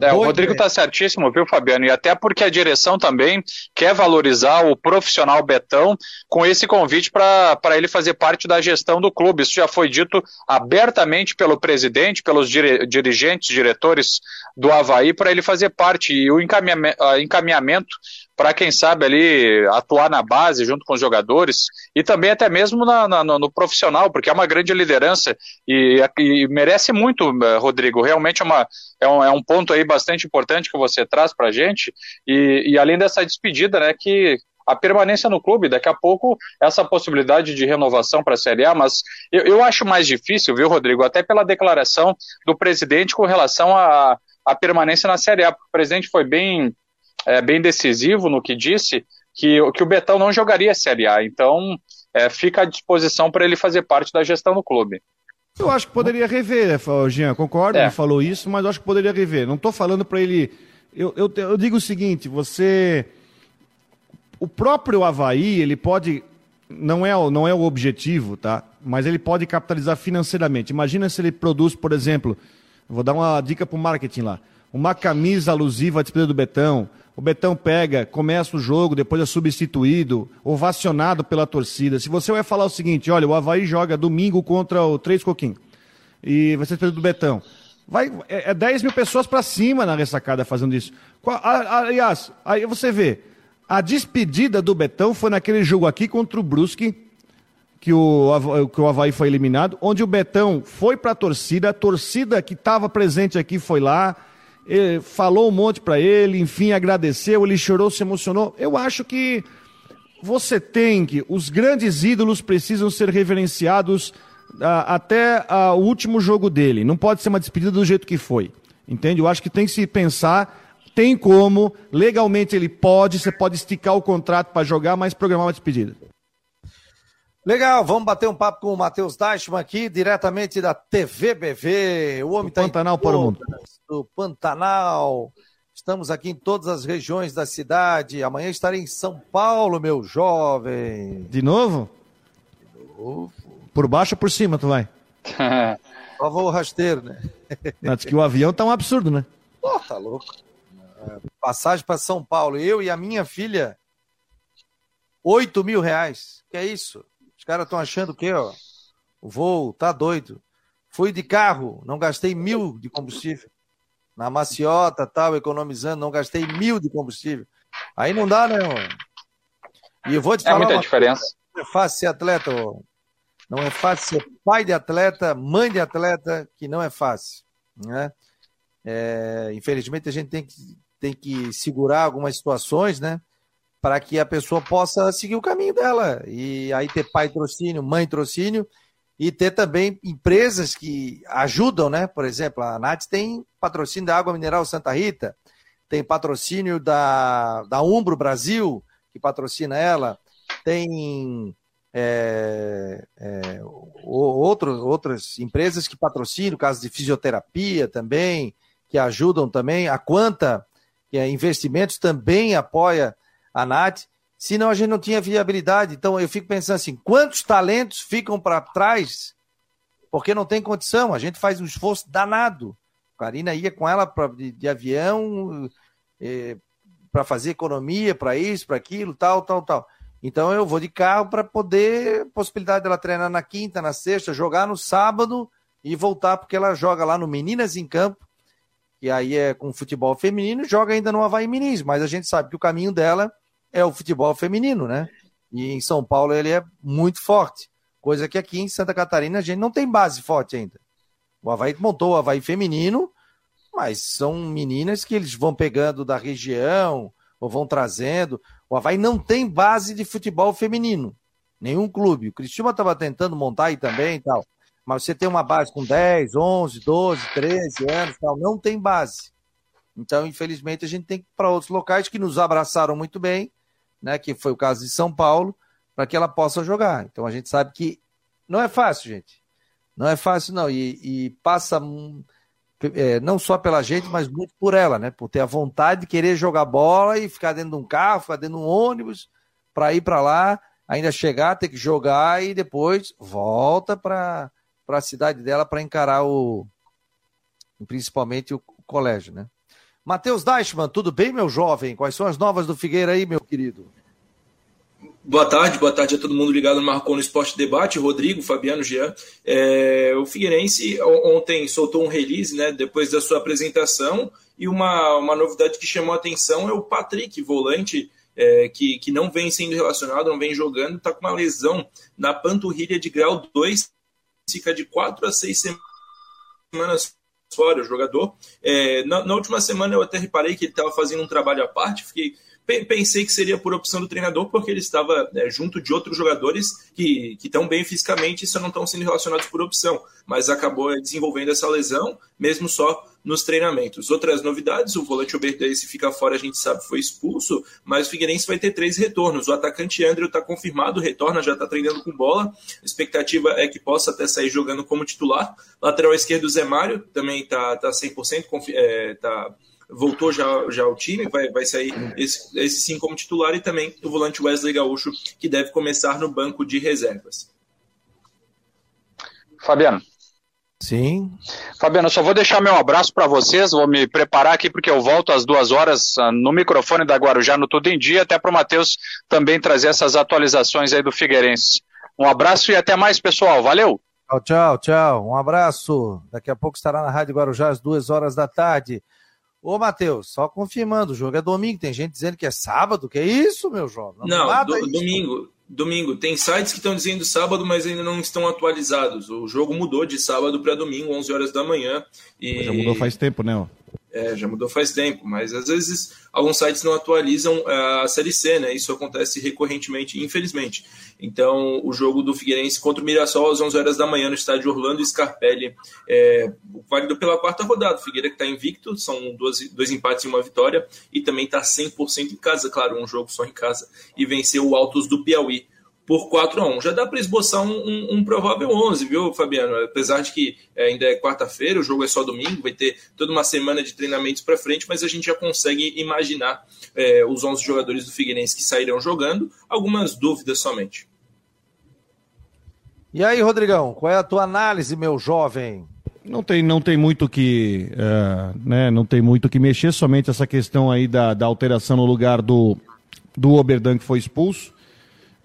É, o Rodrigo está certíssimo, viu, Fabiano? E até porque a direção também quer valorizar o profissional Betão com esse convite para ele fazer parte da gestão do clube. Isso já foi dito abertamente pelo presidente, pelos dire, dirigentes, diretores do Havaí, para ele fazer parte. E o encaminhamento, encaminhamento para quem sabe ali atuar na base junto com os jogadores e também até mesmo na, na, no, profissional, porque é uma grande liderança e, e merece muito, eh, Rodrigo. Realmente é, uma, é, um, é um ponto aí bastante importante que você traz para a gente e, e além dessa despedida, né, que a permanência no clube, daqui a pouco essa possibilidade de renovação para a Série A, mas eu, eu acho mais difícil, viu, Rodrigo, até pela declaração do presidente com relação à a, a permanência na Série A, porque o presidente foi bem é, bem decisivo no que disse, que, que o Betão não jogaria a Série A. Então, é, fica à disposição para ele fazer parte da gestão do clube. Eu acho que poderia rever, Jean, concordo, é. ele falou isso, mas eu acho que poderia rever. Não estou falando para ele. Eu, eu, eu digo o seguinte: você. O próprio Havaí, ele pode. Não é, não é o objetivo, tá? Mas ele pode capitalizar financeiramente. Imagina se ele produz, por exemplo, vou dar uma dica para o marketing lá: uma camisa alusiva à despedida do Betão, o Betão pega, começa o jogo, depois é substituído, ovacionado pela torcida. Se você vai falar o seguinte, olha, o Havaí joga domingo contra o Três Coquim, e vai ser do Betão. Vai, é, é 10 mil pessoas para cima na ressacada fazendo isso. Aliás, aí você vê, a despedida do Betão foi naquele jogo aqui contra o Brusque, que o, que o Havaí foi eliminado, onde o Betão foi para a torcida, a torcida que estava presente aqui foi lá, falou um monte para ele, enfim, agradeceu, ele chorou, se emocionou. Eu acho que você tem que, os grandes ídolos precisam ser reverenciados ah, até ah, o último jogo dele. Não pode ser uma despedida do jeito que foi. Entende? Eu acho que tem que se pensar, tem como, legalmente ele pode, você pode esticar o contrato para jogar, mas programar uma despedida. Legal, vamos bater um papo com o Matheus Deichmann aqui, diretamente da TVBV. O homem está Pantanal para o mundo. Do Pantanal. Estamos aqui em todas as regiões da cidade. Amanhã estarei em São Paulo, meu jovem. De novo? De novo. Por baixo ou por cima, tu vai? Só vou rasteiro, né? Antes que o avião tá um absurdo, né? Pô, tá louco. Passagem para São Paulo. Eu e a minha filha, 8 mil reais. Que é isso? Caras estão achando o quê, ó? O voo, tá doido. Fui de carro, não gastei mil de combustível. Na maciota, tal, economizando, não gastei mil de combustível. Aí não dá, né, mano? E eu vou te é falar. Muita uma diferença. Coisa, não é fácil ser atleta, ó. Não é fácil ser pai de atleta, mãe de atleta, que não é fácil. Né? É, infelizmente a gente tem que, tem que segurar algumas situações, né? Para que a pessoa possa seguir o caminho dela. E aí ter pai trocínio, mãe trocínio, e ter também empresas que ajudam, né? Por exemplo, a Nath tem patrocínio da Água Mineral Santa Rita, tem patrocínio da, da Umbro Brasil, que patrocina ela, tem é, é, outro, outras empresas que patrocinam, caso de fisioterapia também, que ajudam também. A Quanta, que é investimentos, também apoia a Nath, senão a gente não tinha viabilidade. Então eu fico pensando assim, quantos talentos ficam para trás porque não tem condição? A gente faz um esforço danado. A Karina ia com ela pra, de, de avião eh, para fazer economia, para isso, para aquilo, tal, tal, tal. Então eu vou de carro para poder, possibilidade dela treinar na quinta, na sexta, jogar no sábado e voltar, porque ela joga lá no Meninas em Campo, que aí é com futebol feminino, joga ainda no Havaí Minis, mas a gente sabe que o caminho dela é o futebol feminino, né? E em São Paulo ele é muito forte, coisa que aqui em Santa Catarina a gente não tem base forte ainda. O Havaí montou o Havaí feminino, mas são meninas que eles vão pegando da região ou vão trazendo. O Havaí não tem base de futebol feminino, nenhum clube. O Cristiúma estava tentando montar aí também e tal. Mas você tem uma base com 10, 11, 12, 13 anos, tal, não tem base. Então, infelizmente, a gente tem que ir para outros locais que nos abraçaram muito bem né, que foi o caso de São Paulo, para que ela possa jogar. Então a gente sabe que não é fácil, gente. Não é fácil, não. E, e passa é, não só pela gente, mas muito por ela, né? Por ter a vontade de querer jogar bola e ficar dentro de um carro, ficar dentro de um ônibus, para ir para lá, ainda chegar, ter que jogar e depois volta para a cidade dela para encarar o. principalmente o colégio, né? Matheus Deichmann, tudo bem, meu jovem? Quais são as novas do Figueira aí, meu querido? Boa tarde, boa tarde a todo mundo ligado no Marcou no Esporte Debate, Rodrigo, Fabiano, Jean. É, o Figueirense ontem soltou um release, né, depois da sua apresentação, e uma, uma novidade que chamou a atenção é o Patrick, volante, é, que, que não vem sendo relacionado, não vem jogando, está com uma lesão na panturrilha de grau 2, fica de 4 a 6 semanas fora, o jogador. É, na, na, última semana eu até reparei que ele estava fazendo um trabalho à parte, fiquei pensei que seria por opção do treinador, porque ele estava é, junto de outros jogadores que estão bem fisicamente e só não estão sendo relacionados por opção, mas acabou é, desenvolvendo essa lesão, mesmo só nos treinamentos. Outras novidades, o volante Oberdanse fica fora, a gente sabe, foi expulso, mas o Figueirense vai ter três retornos. O atacante Andrew está confirmado, retorna, já está treinando com bola. A expectativa é que possa até sair jogando como titular. Lateral esquerdo, Zé Mário, também está tá 100%, é, tá, voltou já, já ao time, vai, vai sair esse, esse sim como titular, e também o volante Wesley Gaúcho, que deve começar no banco de reservas. Fabiano. Sim. Fabiano, só vou deixar meu abraço para vocês, vou me preparar aqui porque eu volto às duas horas ah, no microfone da Guarujá no Tudo em Dia, até para o Matheus também trazer essas atualizações aí do Figueirense. Um abraço e até mais, pessoal. Valeu! Tchau, tchau, tchau. Um abraço. Daqui a pouco estará na Rádio Guarujá às duas horas da tarde. Ô, Matheus, só confirmando, o jogo é domingo. Tem gente dizendo que é sábado. Que é isso, meu jovem? Não, Não do, domingo. Domingo. Tem sites que estão dizendo sábado, mas ainda não estão atualizados. O jogo mudou de sábado para domingo, 11 horas da manhã. E... Já mudou faz tempo, né? É, já mudou faz tempo, mas às vezes alguns sites não atualizam é, a Série C, né? Isso acontece recorrentemente, infelizmente. Então, o jogo do Figueirense contra o Mirassol às 11 horas da manhã no estádio Orlando Scarpelli, é, válido pela quarta rodada. O Figueira que está invicto, são dois, dois empates e uma vitória, e também está 100% em casa, claro, um jogo só em casa, e venceu o Altos do Piauí por 4 a 1 Já dá para esboçar um, um, um, provável 11, viu, Fabiano? Apesar de que ainda é quarta-feira, o jogo é só domingo, vai ter toda uma semana de treinamentos para frente, mas a gente já consegue imaginar é, os 11 jogadores do Figueirense que sairão jogando. Algumas dúvidas somente. E aí, Rodrigão, qual é a tua análise, meu jovem? Não tem, não tem muito que, uh, né, não tem muito que mexer, somente essa questão aí da, da alteração no lugar do, do Oberdan que foi expulso.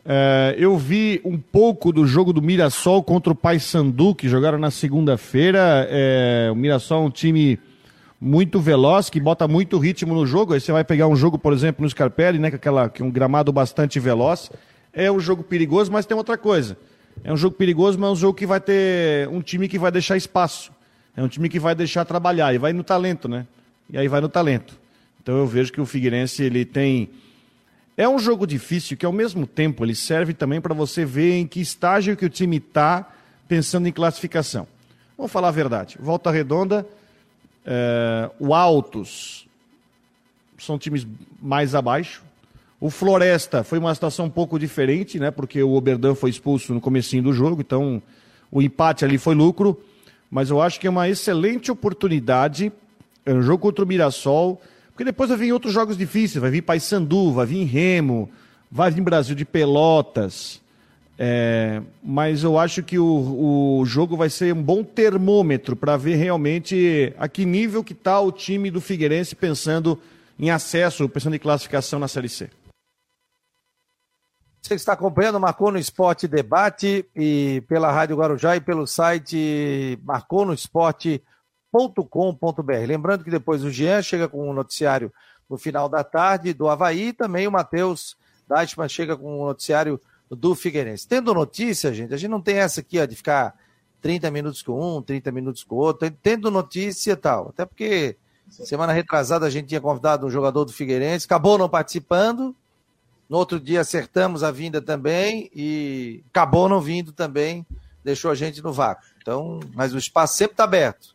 É, eu vi um pouco do jogo do Mirassol contra o Paysandu, que jogaram na segunda-feira. É, o Mirassol é um time muito veloz, que bota muito ritmo no jogo. Aí você vai pegar um jogo, por exemplo, no Scarpelli, né, com aquela, que é um gramado bastante veloz. É um jogo perigoso, mas tem outra coisa. É um jogo perigoso, mas é um jogo que vai ter um time que vai deixar espaço. É um time que vai deixar trabalhar. E vai no talento, né? E aí vai no talento. Então eu vejo que o Figueirense ele tem é um jogo difícil que, ao mesmo tempo, ele serve também para você ver em que estágio que o time está pensando em classificação. Vamos falar a verdade. Volta Redonda, é, o Altos são times mais abaixo. O Floresta foi uma situação um pouco diferente, né? Porque o Oberdan foi expulso no comecinho do jogo, então o empate ali foi lucro. Mas eu acho que é uma excelente oportunidade. É um jogo contra o Mirassol porque depois vai vir outros jogos difíceis, vai vir Paysandu, vai vir Remo, vai vir Brasil de Pelotas. É, mas eu acho que o, o jogo vai ser um bom termômetro para ver realmente a que nível que está o time do Figueirense pensando em acesso, pensando em classificação na Série C. Você está acompanhando Marcou no Esporte Debate e pela Rádio Guarujá e pelo site Marcou com.br Lembrando que depois o Jean chega com um noticiário no final da tarde do Havaí e também o Matheus Deichmann chega com um noticiário do Figueirense. Tendo notícia, gente, a gente não tem essa aqui ó, de ficar 30 minutos com um, 30 minutos com o outro, tendo notícia e tal. Até porque semana retrasada a gente tinha convidado um jogador do Figueirense, acabou não participando. No outro dia acertamos a vinda também e acabou não vindo também, deixou a gente no vácuo. Então, mas o espaço sempre está aberto.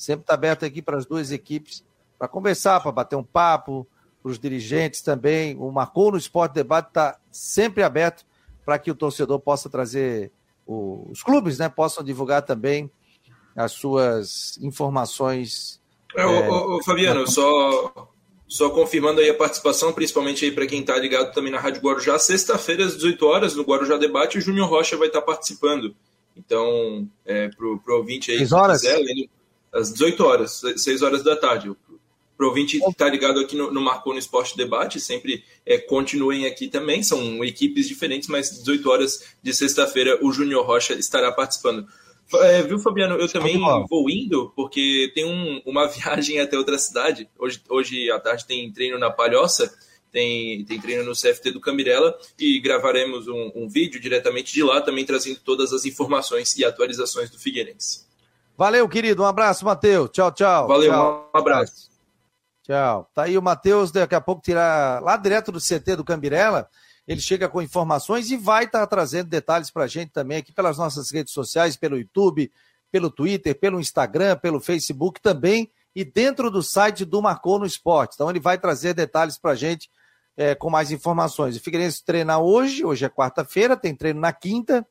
Sempre está aberto aqui para as duas equipes para conversar, para bater um papo, para os dirigentes também. O Marcou no Esporte Debate está sempre aberto para que o torcedor possa trazer, o, os clubes né, possam divulgar também as suas informações. É, é, Fabiano, só, só confirmando aí a participação, principalmente aí para quem está ligado também na Rádio Guarujá, sexta-feira às 18 horas, no Guarujá Debate, o Júnior Rocha vai estar tá participando. Então, é, para o ouvinte aí, que horas? quiser, às 18 horas, 6 horas da tarde. Para o ouvinte que está ligado aqui no, no Marcou no Esporte Debate, sempre é, continuem aqui também, são equipes diferentes, mas 18 horas de sexta-feira o Júnior Rocha estará participando. É, viu, Fabiano? Eu também vou indo, porque tem um, uma viagem até outra cidade. Hoje, hoje à tarde tem treino na Palhoça, tem, tem treino no CFT do Camirela e gravaremos um, um vídeo diretamente de lá, também trazendo todas as informações e atualizações do Figueirense. Valeu, querido. Um abraço, Matheus. Tchau, tchau. Valeu, tchau. um abraço. Tchau. Tá aí o Matheus, daqui a pouco tirar lá direto do CT do Cambirela. Ele chega com informações e vai estar tá trazendo detalhes para a gente também aqui pelas nossas redes sociais, pelo YouTube, pelo Twitter, pelo Instagram, pelo Facebook também e dentro do site do Marcou no Esporte. Então ele vai trazer detalhes para a gente é, com mais informações. O Figueirense treina hoje, hoje é quarta-feira, tem treino na quinta,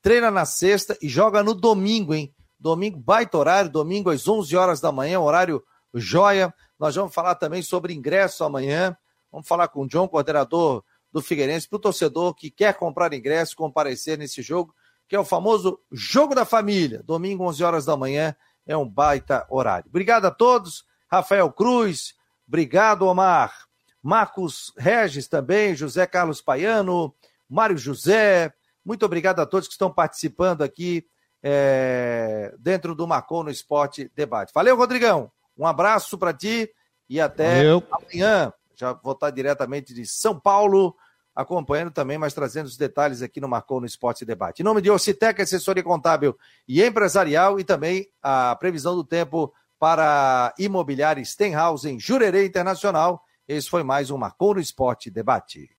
treina na sexta e joga no domingo, hein? Domingo, baita horário, domingo às 11 horas da manhã, horário joia. Nós vamos falar também sobre ingresso amanhã. Vamos falar com o John, coordenador do Figueirense, para o torcedor que quer comprar ingresso, comparecer nesse jogo, que é o famoso Jogo da Família. Domingo, 11 horas da manhã, é um baita horário. Obrigado a todos. Rafael Cruz, obrigado, Omar. Marcos Regis também, José Carlos Paiano, Mário José. Muito obrigado a todos que estão participando aqui é, dentro do Marcou no Esporte Debate. Valeu, Rodrigão. Um abraço para ti e até Valeu. amanhã. Já vou estar diretamente de São Paulo, acompanhando também, mas trazendo os detalhes aqui no Marcou no Esporte Debate. Em nome de Ocitec, assessoria contábil e empresarial, e também a previsão do tempo para imobiliária Stenhouse em Jurerê Internacional. Esse foi mais um Marcou no Esporte Debate.